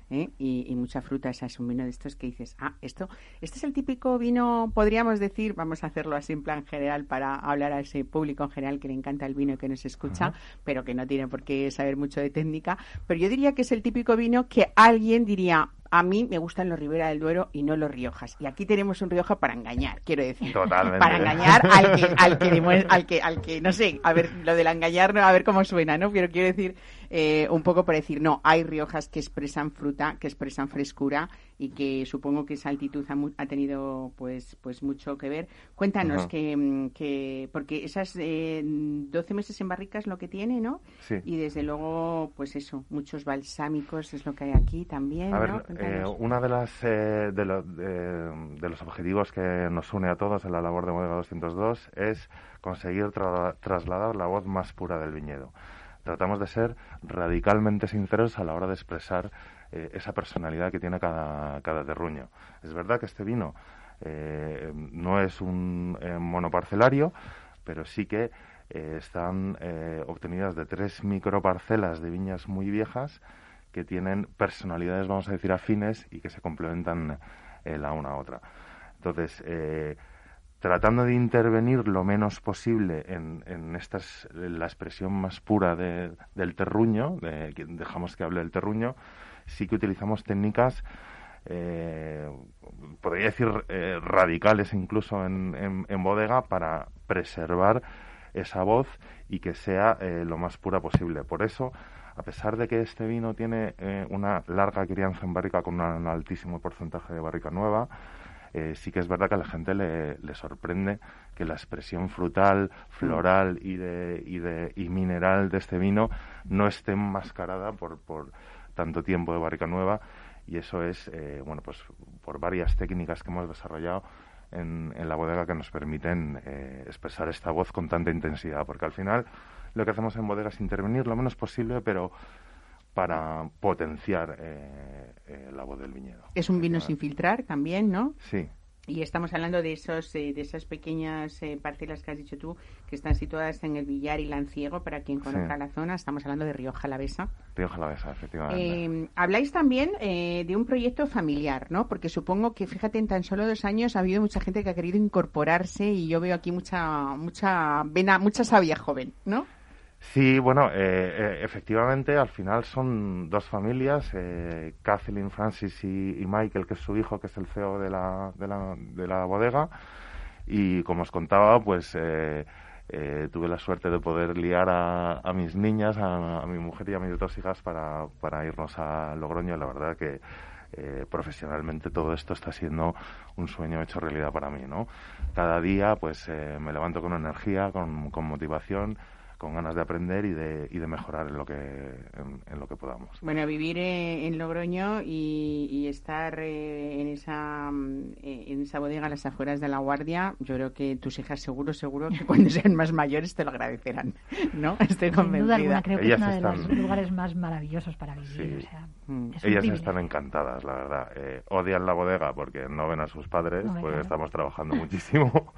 ¿eh? Y, mucha fruta, esa es un vino de estos que dices, ah, esto, este es el típico vino, podríamos decir, vamos a hacerlo así en plan general para hablar a ese público en general que le encanta el vino y que nos escucha, pero que no tiene por qué saber mucho de técnica, pero yo diría que es el típico vino que alguien diría, a mí me gustan los Ribera del Duero y no los Riojas. Y aquí tenemos un Rioja para engañar, quiero decir. Totalmente. Para engañar al que, al que, [LAUGHS] al que, al que, no sé, a ver, lo del engañar, a ver cómo suena, ¿no? Pero quiero decir, eh, un poco para decir, no, hay Riojas que expresan fruta, que expresan frescura y que supongo que esa altitud ha, tenido pues pues mucho que ver. Cuéntanos que, que, porque esas eh, 12 meses en barricas lo que tiene, ¿no? Sí. Y desde luego, pues eso, muchos balsámicos es lo que hay aquí también, a ver, eh, una de las eh, de, de, los objetivos que nos une a todos en la labor de Modelo 202 es conseguir trasladar la voz más pura del viñedo tratamos de ser radicalmente sinceros a la hora de expresar eh, esa personalidad que tiene cada, cada terruño. Es verdad que este vino eh, no es un eh, monoparcelario, pero sí que están obtenidas de tres microparcelas de viñas muy viejas que tienen personalidades, vamos a decir, afines y que se complementan la una a otra. Entonces, tratando de intervenir lo menos posible en, en esta la expresión más pura del terruño, de, dejamos que hable del terruño, sí que utilizamos técnicas, eh, podría decir eh, radicales incluso en, en, bodega para preservar esa voz y que sea eh, lo más pura posible. Por eso, a pesar de que este vino tiene una larga crianza en barrica con un altísimo porcentaje de barrica nueva, eh, sí que es verdad que a la gente le, sorprende que la expresión frutal, floral y, de, y, de, y mineral de este vino no esté enmascarada por, por tanto tiempo de barrica nueva. Y eso es, eh, bueno, pues por varias técnicas que hemos desarrollado en, en la bodega que nos permiten eh, expresar esta voz con tanta intensidad, porque al final lo que hacemos en bodega es intervenir lo menos posible, pero para potenciar eh, eh, la voz del viñedo. Es un vino sin filtrar también, ¿no? Sí. Y estamos hablando de esos eh, de esas pequeñas parcelas que has dicho tú, que están situadas en el Villar y Lanciego, para quien conozca la zona. Estamos hablando de Rioja Jalavesa. Río Jalavesa, efectivamente. habláis también de un proyecto familiar, ¿no? Porque supongo que, fíjate, en tan solo dos años ha habido mucha gente que ha querido incorporarse y yo veo aquí mucha mucha vena, mucha sabia joven, ¿no? Sí, bueno, eh, eh, efectivamente, al final son dos familias, eh, Kathleen Francis y, Michael, que es su hijo, que es el CEO de la, de la, de la bodega. Y como os contaba, pues eh, tuve la suerte de poder liar a, a mis niñas, a, mi mujer y a mis dos hijas para, para irnos a Logroño. La verdad que profesionalmente todo esto está siendo un sueño hecho realidad para mí, ¿no? Cada día, pues me levanto con energía, con, con motivación con ganas de aprender y de, y de mejorar en lo que en, lo que podamos. Bueno, vivir eh, en Logroño y, estar eh, en esa eh, en esa bodega a las afueras de la Guardia, yo creo que tus hijas seguro seguro que [LAUGHS] cuando sean más mayores te lo agradecerán, ¿no? Estoy convencida. Sin duda creo que es uno de los lugares más maravillosos para vivir. Sí. Mm. Ellas están encantadas, la verdad. odian la bodega porque no ven a sus padres, porque estamos trabajando [LAUGHS] muchísimo.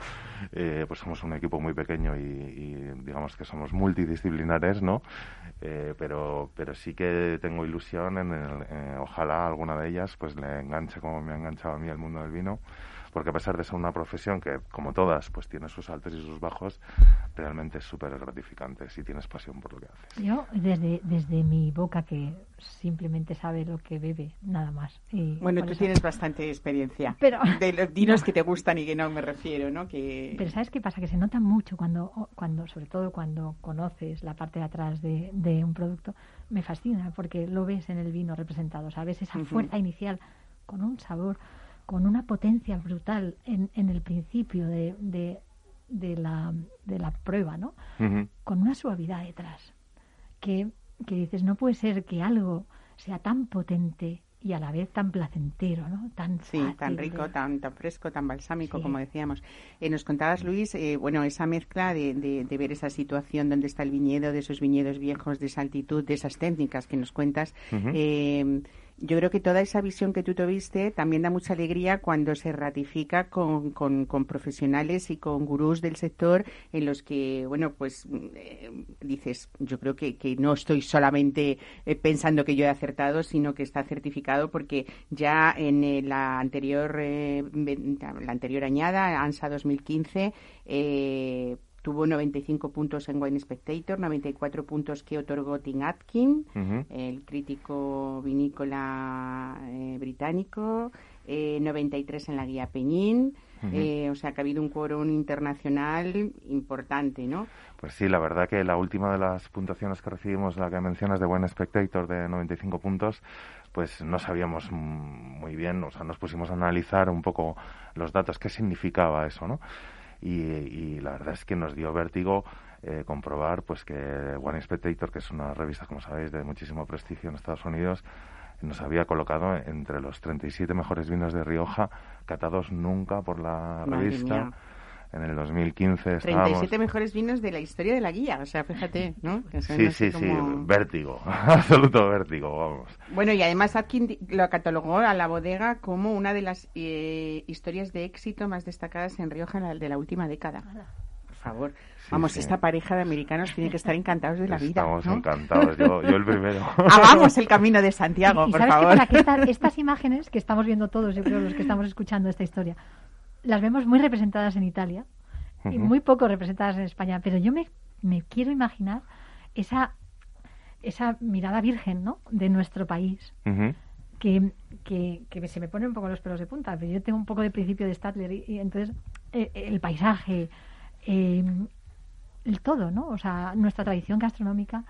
[LAUGHS] pues somos un equipo muy pequeño y, y digamos que somos multidisciplinares, ¿no? Eh, pero, pero sí que tengo ilusión en, el, ojalá alguna de ellas pues le enganche como me ha enganchado a mí el mundo del vino porque a pesar de ser una profesión que, como todas, pues tiene sus altos y sus bajos, realmente es súper gratificante si tienes pasión por lo que haces. Yo, desde, desde mi boca, que simplemente sabe lo que bebe, nada más. Y Bueno, tú eso- tienes bastante experiencia. Pero- De los vinos [LAUGHS] que te gustan y que no me refiero, ¿no? Que... Pero ¿sabes qué pasa? Que se nota mucho cuando, cuando sobre todo cuando conoces la parte de atrás de, de un producto. Me fascina porque lo ves en el vino representado, ¿sabes? Esa fuerza inicial con un sabor, con una potencia brutal en, en el principio de, de, de la, de la prueba, ¿no? Con una suavidad detrás. Que, que dices, no puede ser que algo sea tan potente y a la vez tan placentero, ¿no? Tan Sí, fácil tan de- rico, tan, tan fresco, tan balsámico, Sí. como decíamos. Eh, nos contabas, Luis, eh, bueno, esa mezcla de, de- de ver esa situación donde está el viñedo, de esos viñedos viejos, de esa altitud, de esas técnicas que nos cuentas. Eh, yo creo que toda esa visión que tú tuviste también da mucha alegría cuando se ratifica con, profesionales y con gurús del sector en los que, bueno, pues eh, dices, yo creo que, no estoy solamente eh, pensando que yo he acertado, sino que está certificado porque ya en eh, la anterior eh, la anterior añada, ANSA 2015, eh, tuvo 95 puntos en Wine Spectator, 94 puntos que otorgó Tim Atkin, el crítico vinícola eh, británico, eh, 93 en la guía Peñín, eh, o sea que ha habido un quórum internacional importante, ¿no? Pues sí, la verdad que la última de las puntuaciones que recibimos, la que mencionas de Buen Spectator de 95 puntos, pues no sabíamos muy bien, o sea, nos pusimos a analizar un poco los datos, qué significaba eso, ¿no? Y, y la verdad es que nos dio vértigo eh, comprobar pues que One Spectator, que es una revista, como sabéis, de muchísimo prestigio en Estados Unidos, nos había colocado entre los 37 mejores vinos de Rioja, catados nunca por la Madre revista. mía. En el 2015 estábamos... 37 mejores vinos de la historia de la guía, o sea, fíjate, ¿no? Que Sí, sí, sé sí, vértigo, [LAUGHS] absoluto vértigo, vamos. Bueno, y además Atkin lo catalogó a la bodega como una de las eh, historias de éxito más destacadas en Rioja la- de la última década. Por favor, Sí, vamos, sí. esta pareja de americanos tiene que estar encantados de la vida. Estamos ¿no? encantados, yo, yo el primero. [LAUGHS] Hagamos el camino de Santiago, y por sabes favor. qué pasa? Que esta- estas imágenes que estamos viendo todos, yo creo los que estamos escuchando esta historia, las vemos muy representadas en Italia y muy poco representadas en España. Pero yo me, me quiero imaginar esa, esa mirada virgen ¿no? de nuestro país. Que, que, que se me ponen un poco los pelos de punta, pero yo tengo un poco de principio de Stadler y, y entonces eh, el paisaje, eh, el todo, ¿no? O sea, nuestra tradición gastronómica,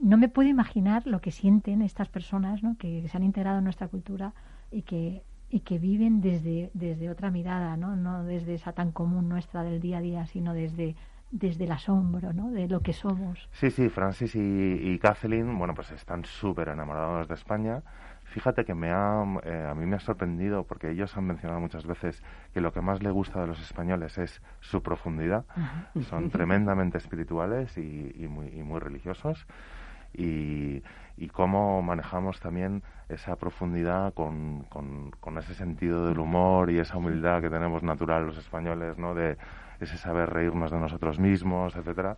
no me puedo imaginar lo que sienten estas personas, ¿no? Que se han integrado en nuestra cultura y que y que viven desde desde otra mirada, ¿no? No desde esa tan común nuestra del día a día, sino desde desde el asombro, ¿no? De lo que somos. Sí, sí, Francis y, y Kathleen, bueno, pues están súper enamorados de España. Fíjate que me ha, eh, a mí me ha sorprendido porque ellos han mencionado muchas veces que lo que más le gusta de los españoles es su profundidad. Son tremendamente espirituales y, y muy, y muy religiosos. Y, y cómo manejamos también esa profundidad con, con, con ese sentido del humor y esa humildad que tenemos natural los españoles, ¿no? De ese saber reírnos de nosotros mismos, etcétera.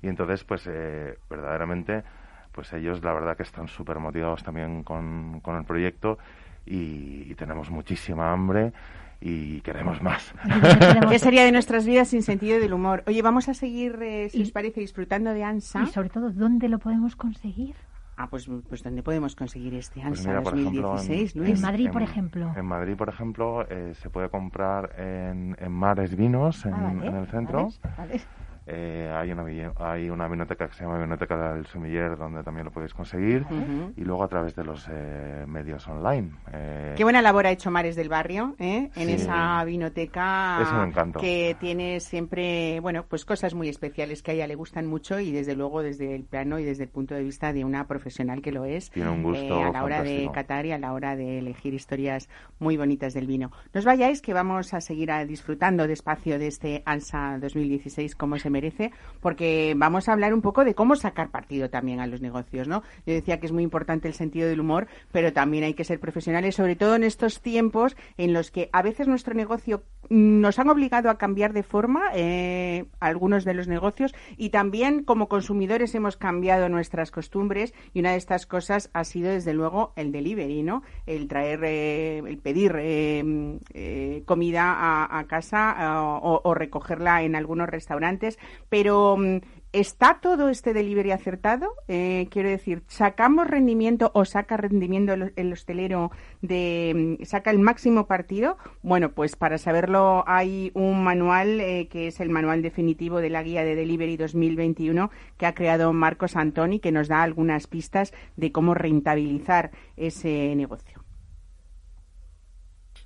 Y entonces, pues, eh, verdaderamente, pues ellos la verdad que están súper motivados también con, con el proyecto y, y tenemos muchísima hambre y queremos más. [LAUGHS] ¿Qué sería de nuestras vidas sin sentido del humor? Oye, vamos a seguir, eh, si Y- os parece, disfrutando de ANSA. Y sobre todo, ¿dónde lo podemos conseguir? Ah, pues, pues ¿dónde podemos conseguir este ANSA Pues mira, por ejemplo, 2016, en, Luis? En Madrid, por ejemplo. En Madrid, por ejemplo, eh, se puede comprar en, en Mares Vinos, en, Ah, vale, en el centro. vale, vale. Eh, hay, una, hay una biblioteca que se llama Biblioteca del Sumiller, donde también lo podéis conseguir. Ujú. Y luego a través de los eh, medios online. Eh, Qué buena labor ha hecho Mares del Barrio, ¿eh? En Sí. esa vinoteca Es un encanto. que tiene siempre, bueno, pues cosas muy especiales que a ella le gustan mucho y desde luego desde el plano y desde el punto de vista de una profesional que lo es. Tiene un gusto eh, a la hora de catar y a la hora de elegir historias muy bonitas del vino. No os vayáis que vamos a seguir a- disfrutando despacio de este ANSA 2016 como se merece, porque vamos a hablar un poco de cómo sacar partido también a los negocios, ¿no? Yo decía que es muy importante el sentido del humor, pero también hay que ser profesionales, sobre todo en estos tiempos en los que a veces nuestro negocio nos han obligado a cambiar de forma eh, algunos de los negocios y también como consumidores hemos cambiado nuestras costumbres y una de estas cosas ha sido desde luego el delivery, ¿no? El traer, eh, el pedir eh, comida a, casa o, recogerla en algunos restaurantes, pero mm, ¿Está todo este delivery acertado? Eh, quiero decir, ¿sacamos rendimiento o saca rendimiento el, hostelero de, mm, saca el máximo partido? Bueno, pues para saberlo hay un manual eh, que es el manual definitivo de la guía de Delivery 2021 que ha creado Marcos Antoni que nos da algunas pistas de cómo rentabilizar ese negocio.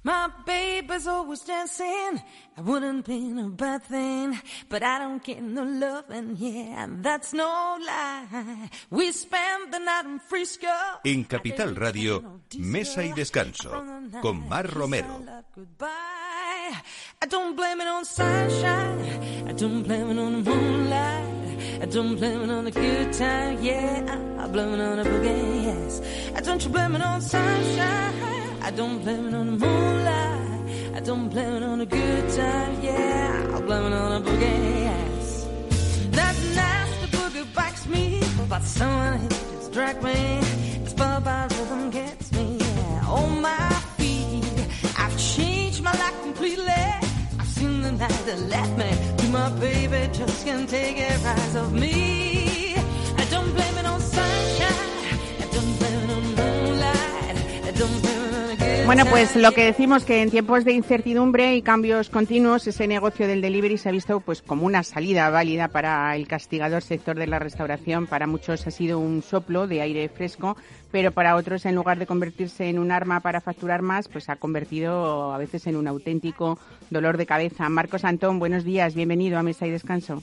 My baby's always dancing. I wouldn't be a bad thing, but I don't get no loving, yeah, that's no lie. We spend the night in Frisco. En Capital Radio, Mesa y Descanso, con Mar Romero. I don't blame it on sunshine. I don't blame it on the moonlight. I don't blame it on the good time, yeah. I blame it on the boogie, yes. I don't blame it on sunshine. I don't blame it on the moonlight. I don't blame it on a good time, yeah. I blame it on a boogie, yes. That nasty boogie bites me, but someone just drag me. This bye rhythm gets me, yeah. On my feet, I've changed my life completely. I've seen the night that left me. My baby just can't take it rise of me. Bueno, pues lo que decimos que en tiempos de incertidumbre y cambios continuos, ese negocio del delivery se ha visto pues como una salida válida para el castigador sector de la restauración. Para muchos ha sido un soplo de aire fresco, pero para otros, en lugar de convertirse en un arma para facturar más, pues ha convertido a veces en un auténtico dolor de cabeza. Marcos Antón, buenos días, bienvenido a Mesa y Descanso.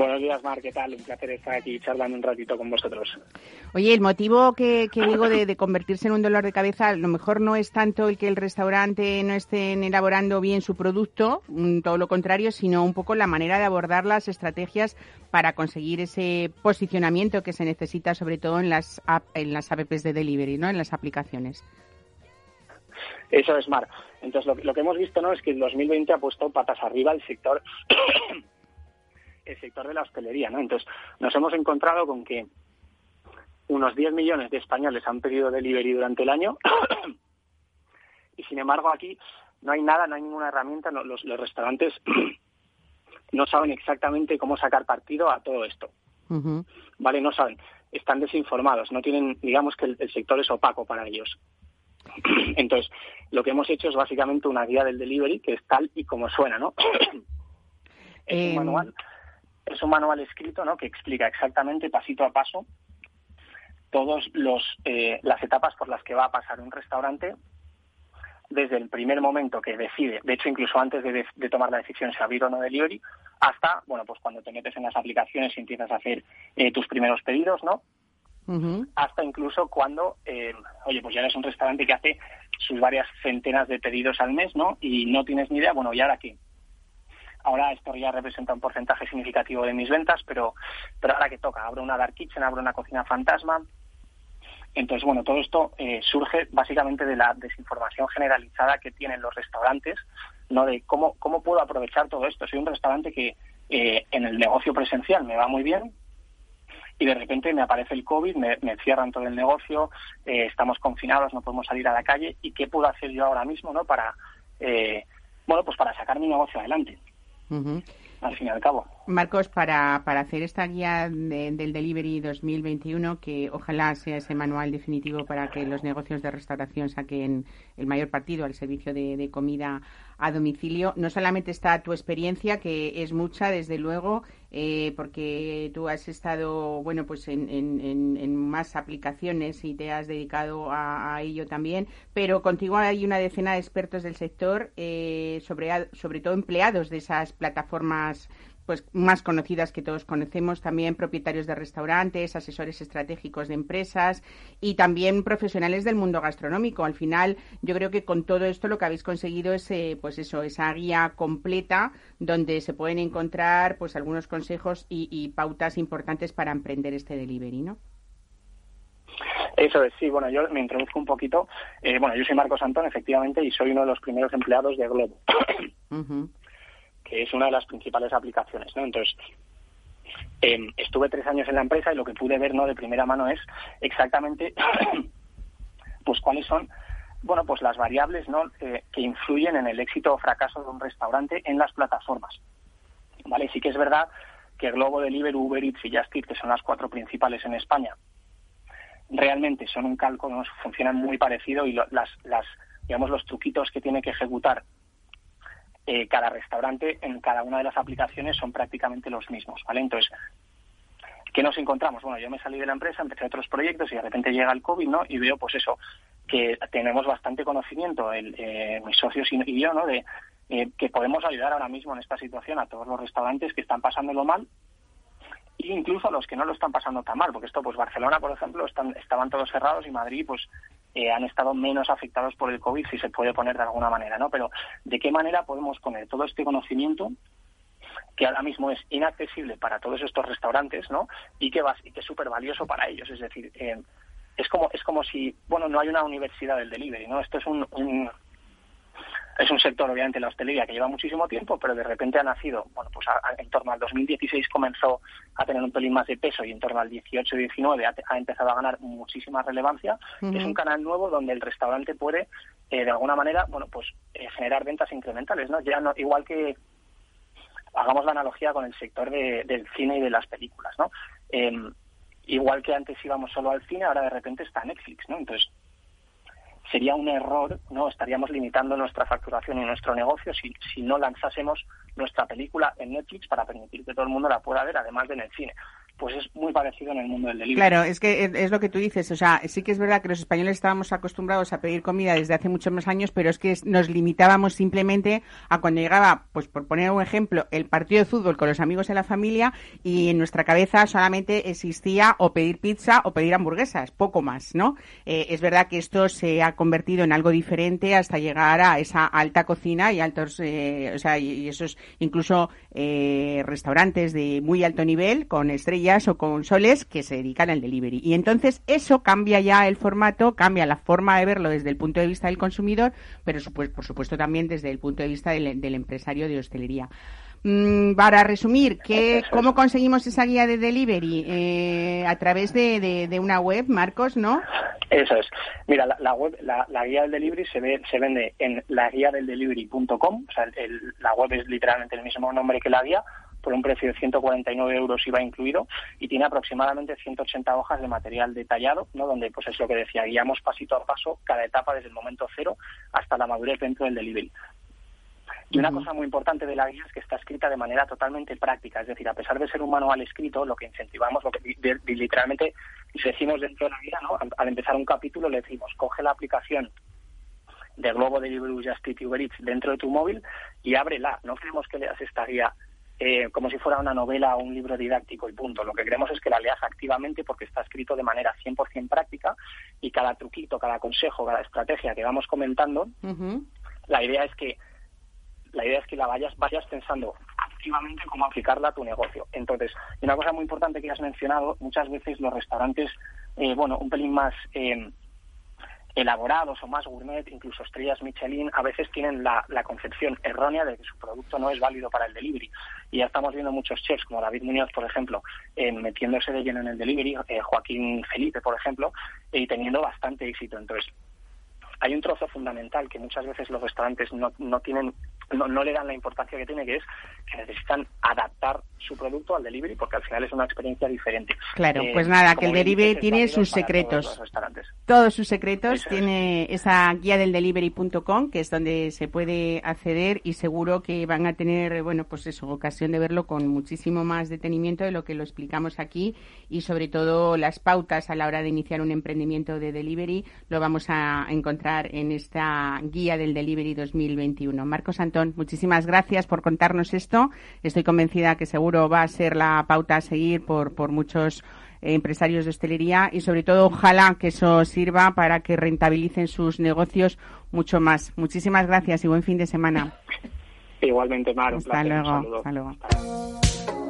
Buenos días, Mar, ¿qué tal? Un placer estar aquí charlando un ratito con vosotros. Oye, el motivo que, digo de, convertirse en un dolor de cabeza, a lo mejor no es tanto el que el restaurante no esté elaborando bien su producto, mm, todo lo contrario, sino un poco la manera de abordar las estrategias para conseguir ese posicionamiento que se necesita, sobre todo en las, en las apps de delivery, ¿no? en las aplicaciones. Eso es, Mar. Entonces, lo, lo que hemos visto no es que el 2020 ha puesto patas arriba el sector el sector de la hostelería, ¿no? Entonces, nos hemos encontrado con que unos 10 millones de españoles han pedido delivery durante el año [COUGHS] y, sin embargo, aquí no hay nada, no hay ninguna herramienta, los, restaurantes [COUGHS] no saben exactamente cómo sacar partido a todo esto. ¿Vale? No saben, están desinformados, no tienen, digamos que el, sector es opaco para ellos. [COUGHS] Entonces, lo que hemos hecho es básicamente una guía del delivery que es tal y como suena, ¿no? es un em, manual es un manual escrito ¿no? que explica exactamente pasito a paso todas eh, las etapas por las que va a pasar un restaurante desde el primer momento que decide, de hecho incluso antes de, tomar la decisión si abrir o no delivery, hasta bueno pues cuando te metes en las aplicaciones y empiezas a hacer eh, tus primeros pedidos, ¿no? Hasta incluso cuando, eh, oye, pues ya eres un restaurante que hace sus varias centenas de pedidos al mes, ¿no? Y no tienes ni idea, bueno, ¿y ahora qué? Ahora esto ya representa un porcentaje significativo de mis ventas, pero, pero ahora que toca, abro una dark kitchen, abro una cocina fantasma. Entonces, bueno, todo esto eh, surge básicamente de la desinformación generalizada que tienen los restaurantes, ¿no? De cómo, cómo puedo aprovechar todo esto. Soy un restaurante que eh, en el negocio presencial me va muy bien, y de repente me aparece el COVID, me, cierran todo el negocio, eh, estamos confinados, no podemos salir a la calle y qué puedo hacer yo ahora mismo, ¿no? Para bueno, pues para sacar mi negocio adelante al fin y al cabo. Marcos, para, para hacer esta guía del Delivery 2021, que ojalá sea ese manual definitivo para que los negocios de restauración saquen el mayor partido al servicio de, comida a domicilio, no solamente está tu experiencia, que es mucha, desde luego, eh, porque tú has estado, bueno, pues en, en, más aplicaciones y te has dedicado a, ello también, pero contigo hay una decena de expertos del sector, eh, sobre, sobre todo empleados de esas plataformas pues más conocidas que todos conocemos, también propietarios de restaurantes, asesores estratégicos de empresas y también profesionales del mundo gastronómico. Al final, yo creo que con todo esto lo que habéis conseguido es, eh, pues eso, esa guía completa donde se pueden encontrar, pues algunos consejos y, y pautas importantes para emprender este delivery, ¿no? Eso es, sí, bueno, yo me introduzco un poquito. Eh, bueno, yo soy Marcos Antón, efectivamente, y soy uno de los primeros empleados de Globo, que es una de las principales aplicaciones, ¿no? Entonces, eh, estuve tres años en la empresa y lo que pude ver, ¿no?, de primera mano es exactamente, [COUGHS] pues, cuáles son, bueno, pues las variables, ¿no?, eh, que influyen en el éxito o fracaso de un restaurante en las plataformas. ¿Vale? Sí que es verdad que Globo Delivery, Uber Eats y Just Eat, que son las cuatro principales en España, realmente son un calco, nos funcionan muy parecido y las, las, digamos, los truquitos que tiene que ejecutar eh, cada restaurante en cada una de las aplicaciones son prácticamente los mismos, ¿vale? Entonces, ¿qué nos encontramos? Bueno, yo me salí de la empresa, empecé otros proyectos y de repente llega el COVID, ¿no? Y veo, pues eso, que tenemos bastante conocimiento, el, eh, mis socios y, yo, ¿no? De eh, que podemos ayudar ahora mismo en esta situación a todos los restaurantes que están pasándolo mal incluso a los que no lo están pasando tan mal, porque esto, pues Barcelona, por ejemplo, están, estaban todos cerrados y Madrid, pues eh, han estado menos afectados por el COVID, si se puede poner de alguna manera, ¿no? Pero ¿de qué manera podemos poner todo este conocimiento que ahora mismo es inaccesible para todos estos restaurantes, ¿no? Y que, va, y que es súper valioso para ellos, es decir, eh, es como es como si, bueno, no hay una universidad del delivery, ¿no? Esto es un es un sector, obviamente, la hostelería que lleva muchísimo tiempo, pero de repente ha nacido, bueno, pues en torno al 2016 comenzó a tener un pelín más de peso y en torno al 18-19 ha, empezado a ganar muchísima relevancia. Es un canal nuevo donde el restaurante puede, eh, de alguna manera, bueno, pues eh, generar ventas incrementales, ¿no? Ya no, igual que hagamos la analogía con el sector del cine y de las películas, ¿no? Em, igual que antes íbamos solo al cine, ahora de repente está Netflix, ¿no? Entonces, sería un error, ¿no? Estaríamos limitando nuestra facturación y nuestro negocio si, si no lanzásemos nuestra película en Netflix para permitir que todo el mundo la pueda ver, además de en el cine pues es muy parecido en el mundo del delivery. Claro, es que es lo que tú dices, o sea, sí que es verdad que los españoles estábamos acostumbrados a pedir comida desde hace muchos más años, pero es que nos limitábamos simplemente a cuando llegaba, pues por poner un ejemplo, el partido de fútbol con los amigos de la familia y en nuestra cabeza solamente existía o pedir pizza o pedir hamburguesas, poco más, ¿no? Eh, es verdad que esto se ha convertido en algo diferente hasta llegar a esa alta cocina y altos, eh, o sea, y, esos incluso eh, restaurantes de muy alto nivel con estrellas o con soles que se dedican al delivery. Y entonces eso cambia ya el formato, cambia la forma de verlo desde el punto de vista del consumidor, pero por supuesto también desde el punto de vista del, empresario de hostelería. Mm, para resumir, ¿qué, ¿cómo conseguimos esa guía de delivery? Eh, a través de, una web, Marcos, ¿no? Eso es. Mira, la, web, la, guía del delivery se, ve, se vende en la guía del delivery.com, o sea, la web es literalmente el mismo nombre que la guía, por un precio de 149 euros IVA incluido y tiene aproximadamente 180 hojas de material detallado, ¿no? donde pues es lo que decía, guiamos pasito a paso cada etapa desde el momento cero hasta la madurez dentro del delivery. Y una cosa muy importante de la guía es que está escrita de manera totalmente práctica, es decir, a pesar de ser un manual escrito, lo que incentivamos, lo que literalmente decimos dentro de la guía, ¿no? al, empezar un capítulo le decimos, coge la aplicación de Globo Delivery Just Eat Uber Eats dentro de tu móvil y ábrela. No queremos que leas esta guía eh, como si fuera una novela o un libro didáctico y punto. Lo que queremos es que la leas activamente porque está escrito de manera 100% práctica y cada truquito, cada consejo, cada estrategia que vamos comentando, la idea es que la idea es que la vayas vayas pensando activamente cómo aplicarla a tu negocio. Entonces, una cosa muy importante que has mencionado, muchas veces los restaurantes, eh, bueno, un pelín más eh, elaborados o más gourmet, incluso estrellas Michelin, a veces tienen la, concepción errónea de que su producto no es válido para el delivery. Y ya estamos viendo muchos chefs, como David Muñoz, por ejemplo, eh, metiéndose de lleno en el delivery, eh, Joaquín Felipe, por ejemplo, y teniendo bastante éxito. Entonces, hay un trozo fundamental que muchas veces los restaurantes no, no tienen no, no, le dan la importancia que tiene, que es que necesitan adaptar su producto al delivery, porque al final es una experiencia diferente. Claro, pues nada, que el delivery tiene sus secretos. todos sus secretos. Tiene esa guía del delivery.com, que es donde se puede acceder y seguro que van a tener, bueno, pues eso, ocasión de verlo con muchísimo más detenimiento de lo que lo explicamos aquí y sobre todo las pautas a la hora de iniciar un emprendimiento de delivery lo vamos a encontrar en esta guía del delivery 2021. Marcos Antón, muchísimas gracias por contarnos esto. Estoy convencida que seguro va a ser la pauta a seguir por, por muchos empresarios de hostelería y sobre todo ojalá que eso sirva para que rentabilicen sus negocios mucho más. Muchísimas gracias y buen fin de semana. Igualmente, Mar, un Hasta placer, un luego, saludo. hasta luego.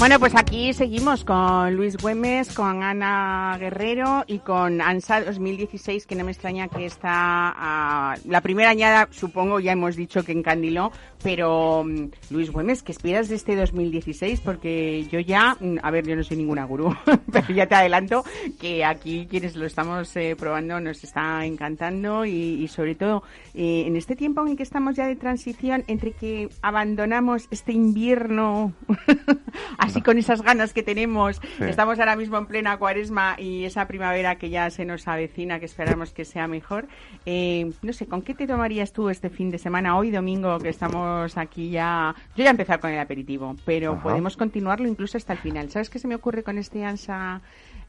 Bueno, pues aquí seguimos con Luis Güemes, con Ana Guerrero y con ANSA 2016, que no me extraña que está ah, la primera añada, supongo, ya hemos dicho que encandiló, pero mm, Luis Güemes, ¿qué esperas de este 2016? Porque yo ya, mm, a ver, yo no soy ninguna gurú, [LAUGHS] pero ya te adelanto que aquí quienes lo estamos eh, probando nos está encantando y, sobre todo eh, en este tiempo en que estamos ya de transición entre que abandonamos este invierno [LAUGHS] así con esas ganas que tenemos. Sí. Estamos ahora mismo en plena cuaresma y esa primavera que ya se nos avecina, que esperamos que sea mejor. Eh, no sé, ¿con qué te tomarías tú este fin de semana, hoy domingo, que estamos aquí ya? Yo ya he empezado con el aperitivo, pero Ajá. podemos continuarlo incluso hasta el final. ¿Sabes qué se me ocurre con este ANSA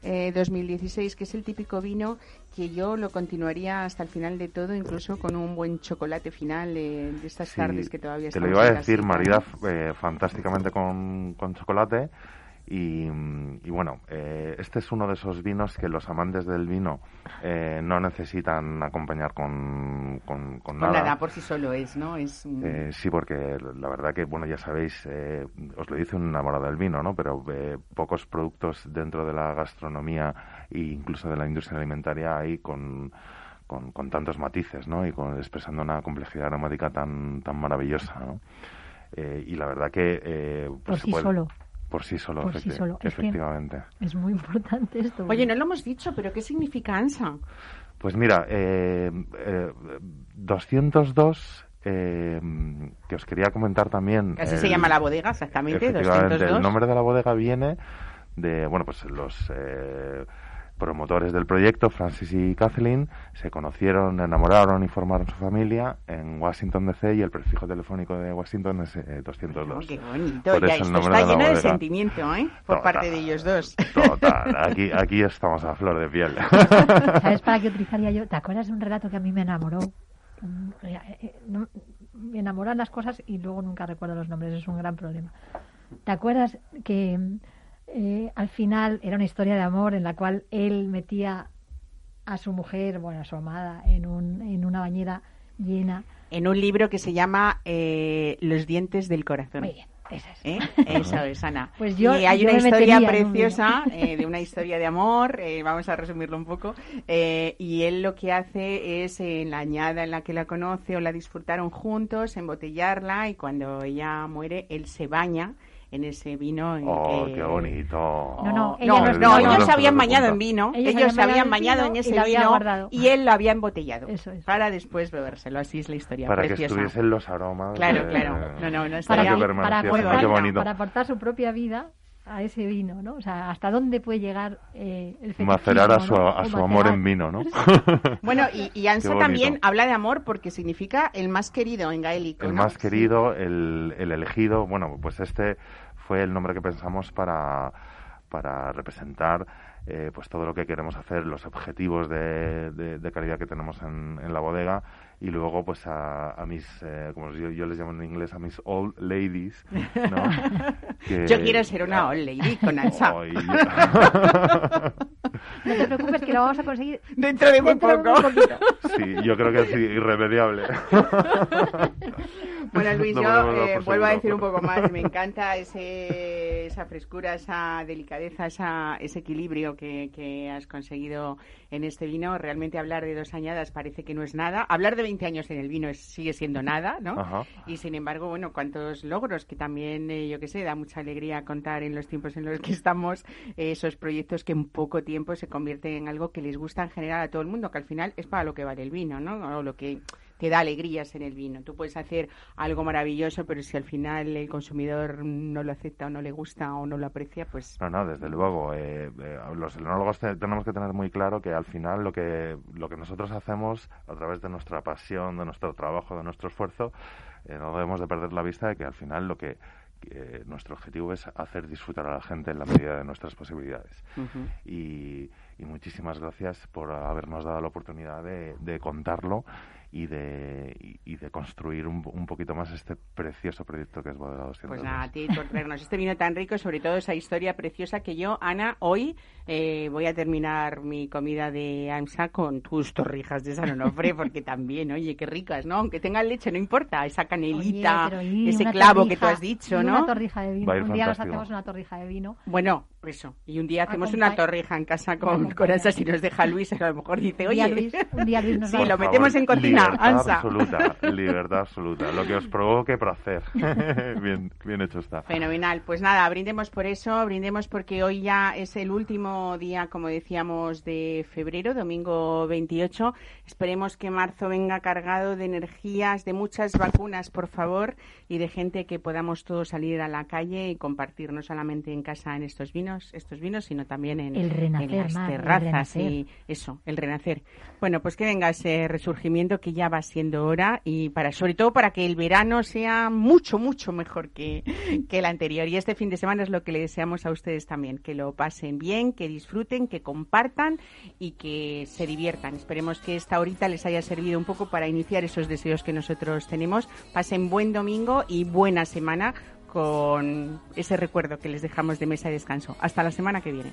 eh, 2016? Que es el típico vino que yo lo continuaría hasta el final de todo, incluso con un buen chocolate final de, de estas Sí, tardes que todavía Te lo iba a decir, marida eh, fantásticamente con, con chocolate. Y, y bueno, eh, este es uno de esos vinos que los amantes del vino eh, no necesitan acompañar con, con, con Con nada. nada, por sí solo es, ¿no? Es un- Eh, sí, porque la verdad que, bueno, ya sabéis, eh, os lo dice un enamorado del vino, ¿no? Pero eh, pocos productos dentro de la gastronomía e incluso de la industria alimentaria hay con, con, con tantos matices, ¿no? Y con, expresando una complejidad aromática tan, tan maravillosa, ¿no? Eh, y la verdad que... eh, Por pues se sí puede- solo. Por sí solo, Por sí efecti- solo. Es que- efectivamente. Es muy importante esto. Oye, no lo hemos dicho, pero ¿qué significa ANSA? Pues mira, eh, eh, 202, eh, que os quería comentar también. Así se el- llama la bodega, exactamente, Efectivamente, 202. el nombre de la bodega viene de, bueno, pues los eh, promotores del proyecto, Francis y Kathleen, se conocieron, enamoraron y formaron su familia en Washington DC y el prefijo telefónico de Washington es eh, 202. Oh, qué bonito. Por Ya, eso esto está de lleno de sentimiento, ¿eh? Por Total. parte de ellos dos. Total, [LAUGHS] aquí, aquí estamos a flor de piel. [LAUGHS] ¿Sabes para qué utilizaría yo? ¿Te acuerdas de un relato que a mí me enamoró? Mm, eh, eh, no- me enamoran las cosas y luego nunca recuerdo los nombres, es un gran problema. ¿Te acuerdas que eh, al final era una historia de amor en la cual él metía a su mujer, bueno, a su amada, en, un, en una bañera llena? En un libro que se llama eh, Los dientes del corazón. Muy bien, esa es. ¿Eh? [LAUGHS] Eso es, Ana. Pues yo- y hay yo una me historia un preciosa eh, de una historia de amor, eh, vamos a resumirlo un poco, y él lo que hace es en la añada en la que la conoce o la disfrutaron juntos, embotellarla y cuando ella muere, él se baña en ese vino. en oh, que- qué bonito. No, no, ella No, no no, estaba- ellos se habían bañado en vino, Ellos ellos, se habían bañado en ese vino guardado. y él lo había embotellado Eso es. para después bebérselo. Así es la historia. Para que preciosa. estuviesen los aromas. Claro, de- claro. No, no, no, para, para, permanecía, aportar, para aportar su propia vida a ese vino, ¿no? O sea, hasta dónde puede llegar eh, el fetichismo, Macerar a su, ¿no? a su amor en vino, ¿no? [LAUGHS] Bueno, y, y Ansa también habla de amor porque significa el más querido en gaélico. el ¿no? más querido, el, el elegido. Bueno, pues este fue el nombre que pensamos para, para representar eh, pues todo lo que queremos hacer, los objetivos de, de- calidad que tenemos en, en la bodega y luego pues a, a mis, eh, como yo, yo les llamo en inglés, a mis old ladies, ¿no? [LAUGHS] Que- Yo quiero ser una old lady con Alsa. Ay, [LAUGHS] No te preocupes que lo vamos a conseguir Dentro de muy dentro poco. Sí, yo creo que sí, irremediable. Bueno, Luis, No yo eh, vuelvo a decir un poco más. Me encanta ese, esa frescura, esa delicadeza, esa, ese equilibrio que, que has conseguido en este vino. Realmente hablar de dos añadas parece que no es nada. Hablar de 20 años en el vino es- sigue siendo nada, ¿no? Ajá. Y sin embargo, bueno, cuántos logros que también, eh, yo que sé, da mucha alegría contar en los tiempos en los que estamos eh, esos proyectos que en poco tiempo se convierten en algo que les gusta en general a todo el mundo, que al final es para lo que vale el vino, ¿no? O lo que te da alegrías en el vino. Tú puedes hacer algo maravilloso, pero si al final el consumidor no lo acepta o no le gusta o no lo aprecia, pues No, no, desde luego. eh, eh, los enólogos te- tenemos que tener muy claro que al final lo que, lo que nosotros hacemos a través de nuestra pasión, de nuestro trabajo, de nuestro esfuerzo, eh, no debemos de perder la vista de que al final lo que que nuestro objetivo es hacer disfrutar a la gente en la medida de nuestras posibilidades. Y, y muchísimas gracias por habernos dado la oportunidad de, de contarlo y de, y, y de construir un, un poquito más este precioso proyecto que es Bodega 200. Pues nada, a ti por traernos este vino tan rico, sobre todo esa historia preciosa que yo, Ana, hoy eh, voy a terminar mi comida de AMSA con tus torrijas de San Onofre, [LAUGHS] porque también, oye, qué ricas, ¿no? Aunque tengan leche, no importa, esa canelita, Oye, ese clavo que tú has dicho, ¿no? Una torrija de vino. Un día nos hacemos una torrija de vino. Bueno, eso. Y un día hacemos una torrija en casa con, con Ansa, si nos deja Luis, a lo mejor dice, oye, Luis- un día Luis nos sí, va a- lo metemos favor, en cocina, libertad Ansa. absoluta, [LAUGHS] libertad absoluta. Lo que os provoque placer. [LAUGHS] bien, bien hecho está. Fenomenal. Pues nada, brindemos por eso, brindemos porque hoy ya es el último día, como decíamos, de febrero, domingo 28. Esperemos que marzo venga cargado de energías, de muchas vacunas, por favor, y de gente que podamos todos salir a la calle y compartir no solamente en casa en estos vinos, estos vinos, sino también en, El renacer, en las el terrazas renacer. y eso, el renacer. Bueno, pues que venga ese resurgimiento que ya va siendo hora y para sobre todo para que el verano sea mucho mucho mejor que, que el anterior y este fin de semana es lo que le deseamos a ustedes también, que lo pasen bien, que disfruten, que compartan y que se diviertan. Esperemos que esta horita les haya servido un poco para iniciar esos deseos que nosotros tenemos. Pasen buen domingo y buena semana con ese recuerdo que les dejamos de mesa de descanso. Hasta la semana que viene.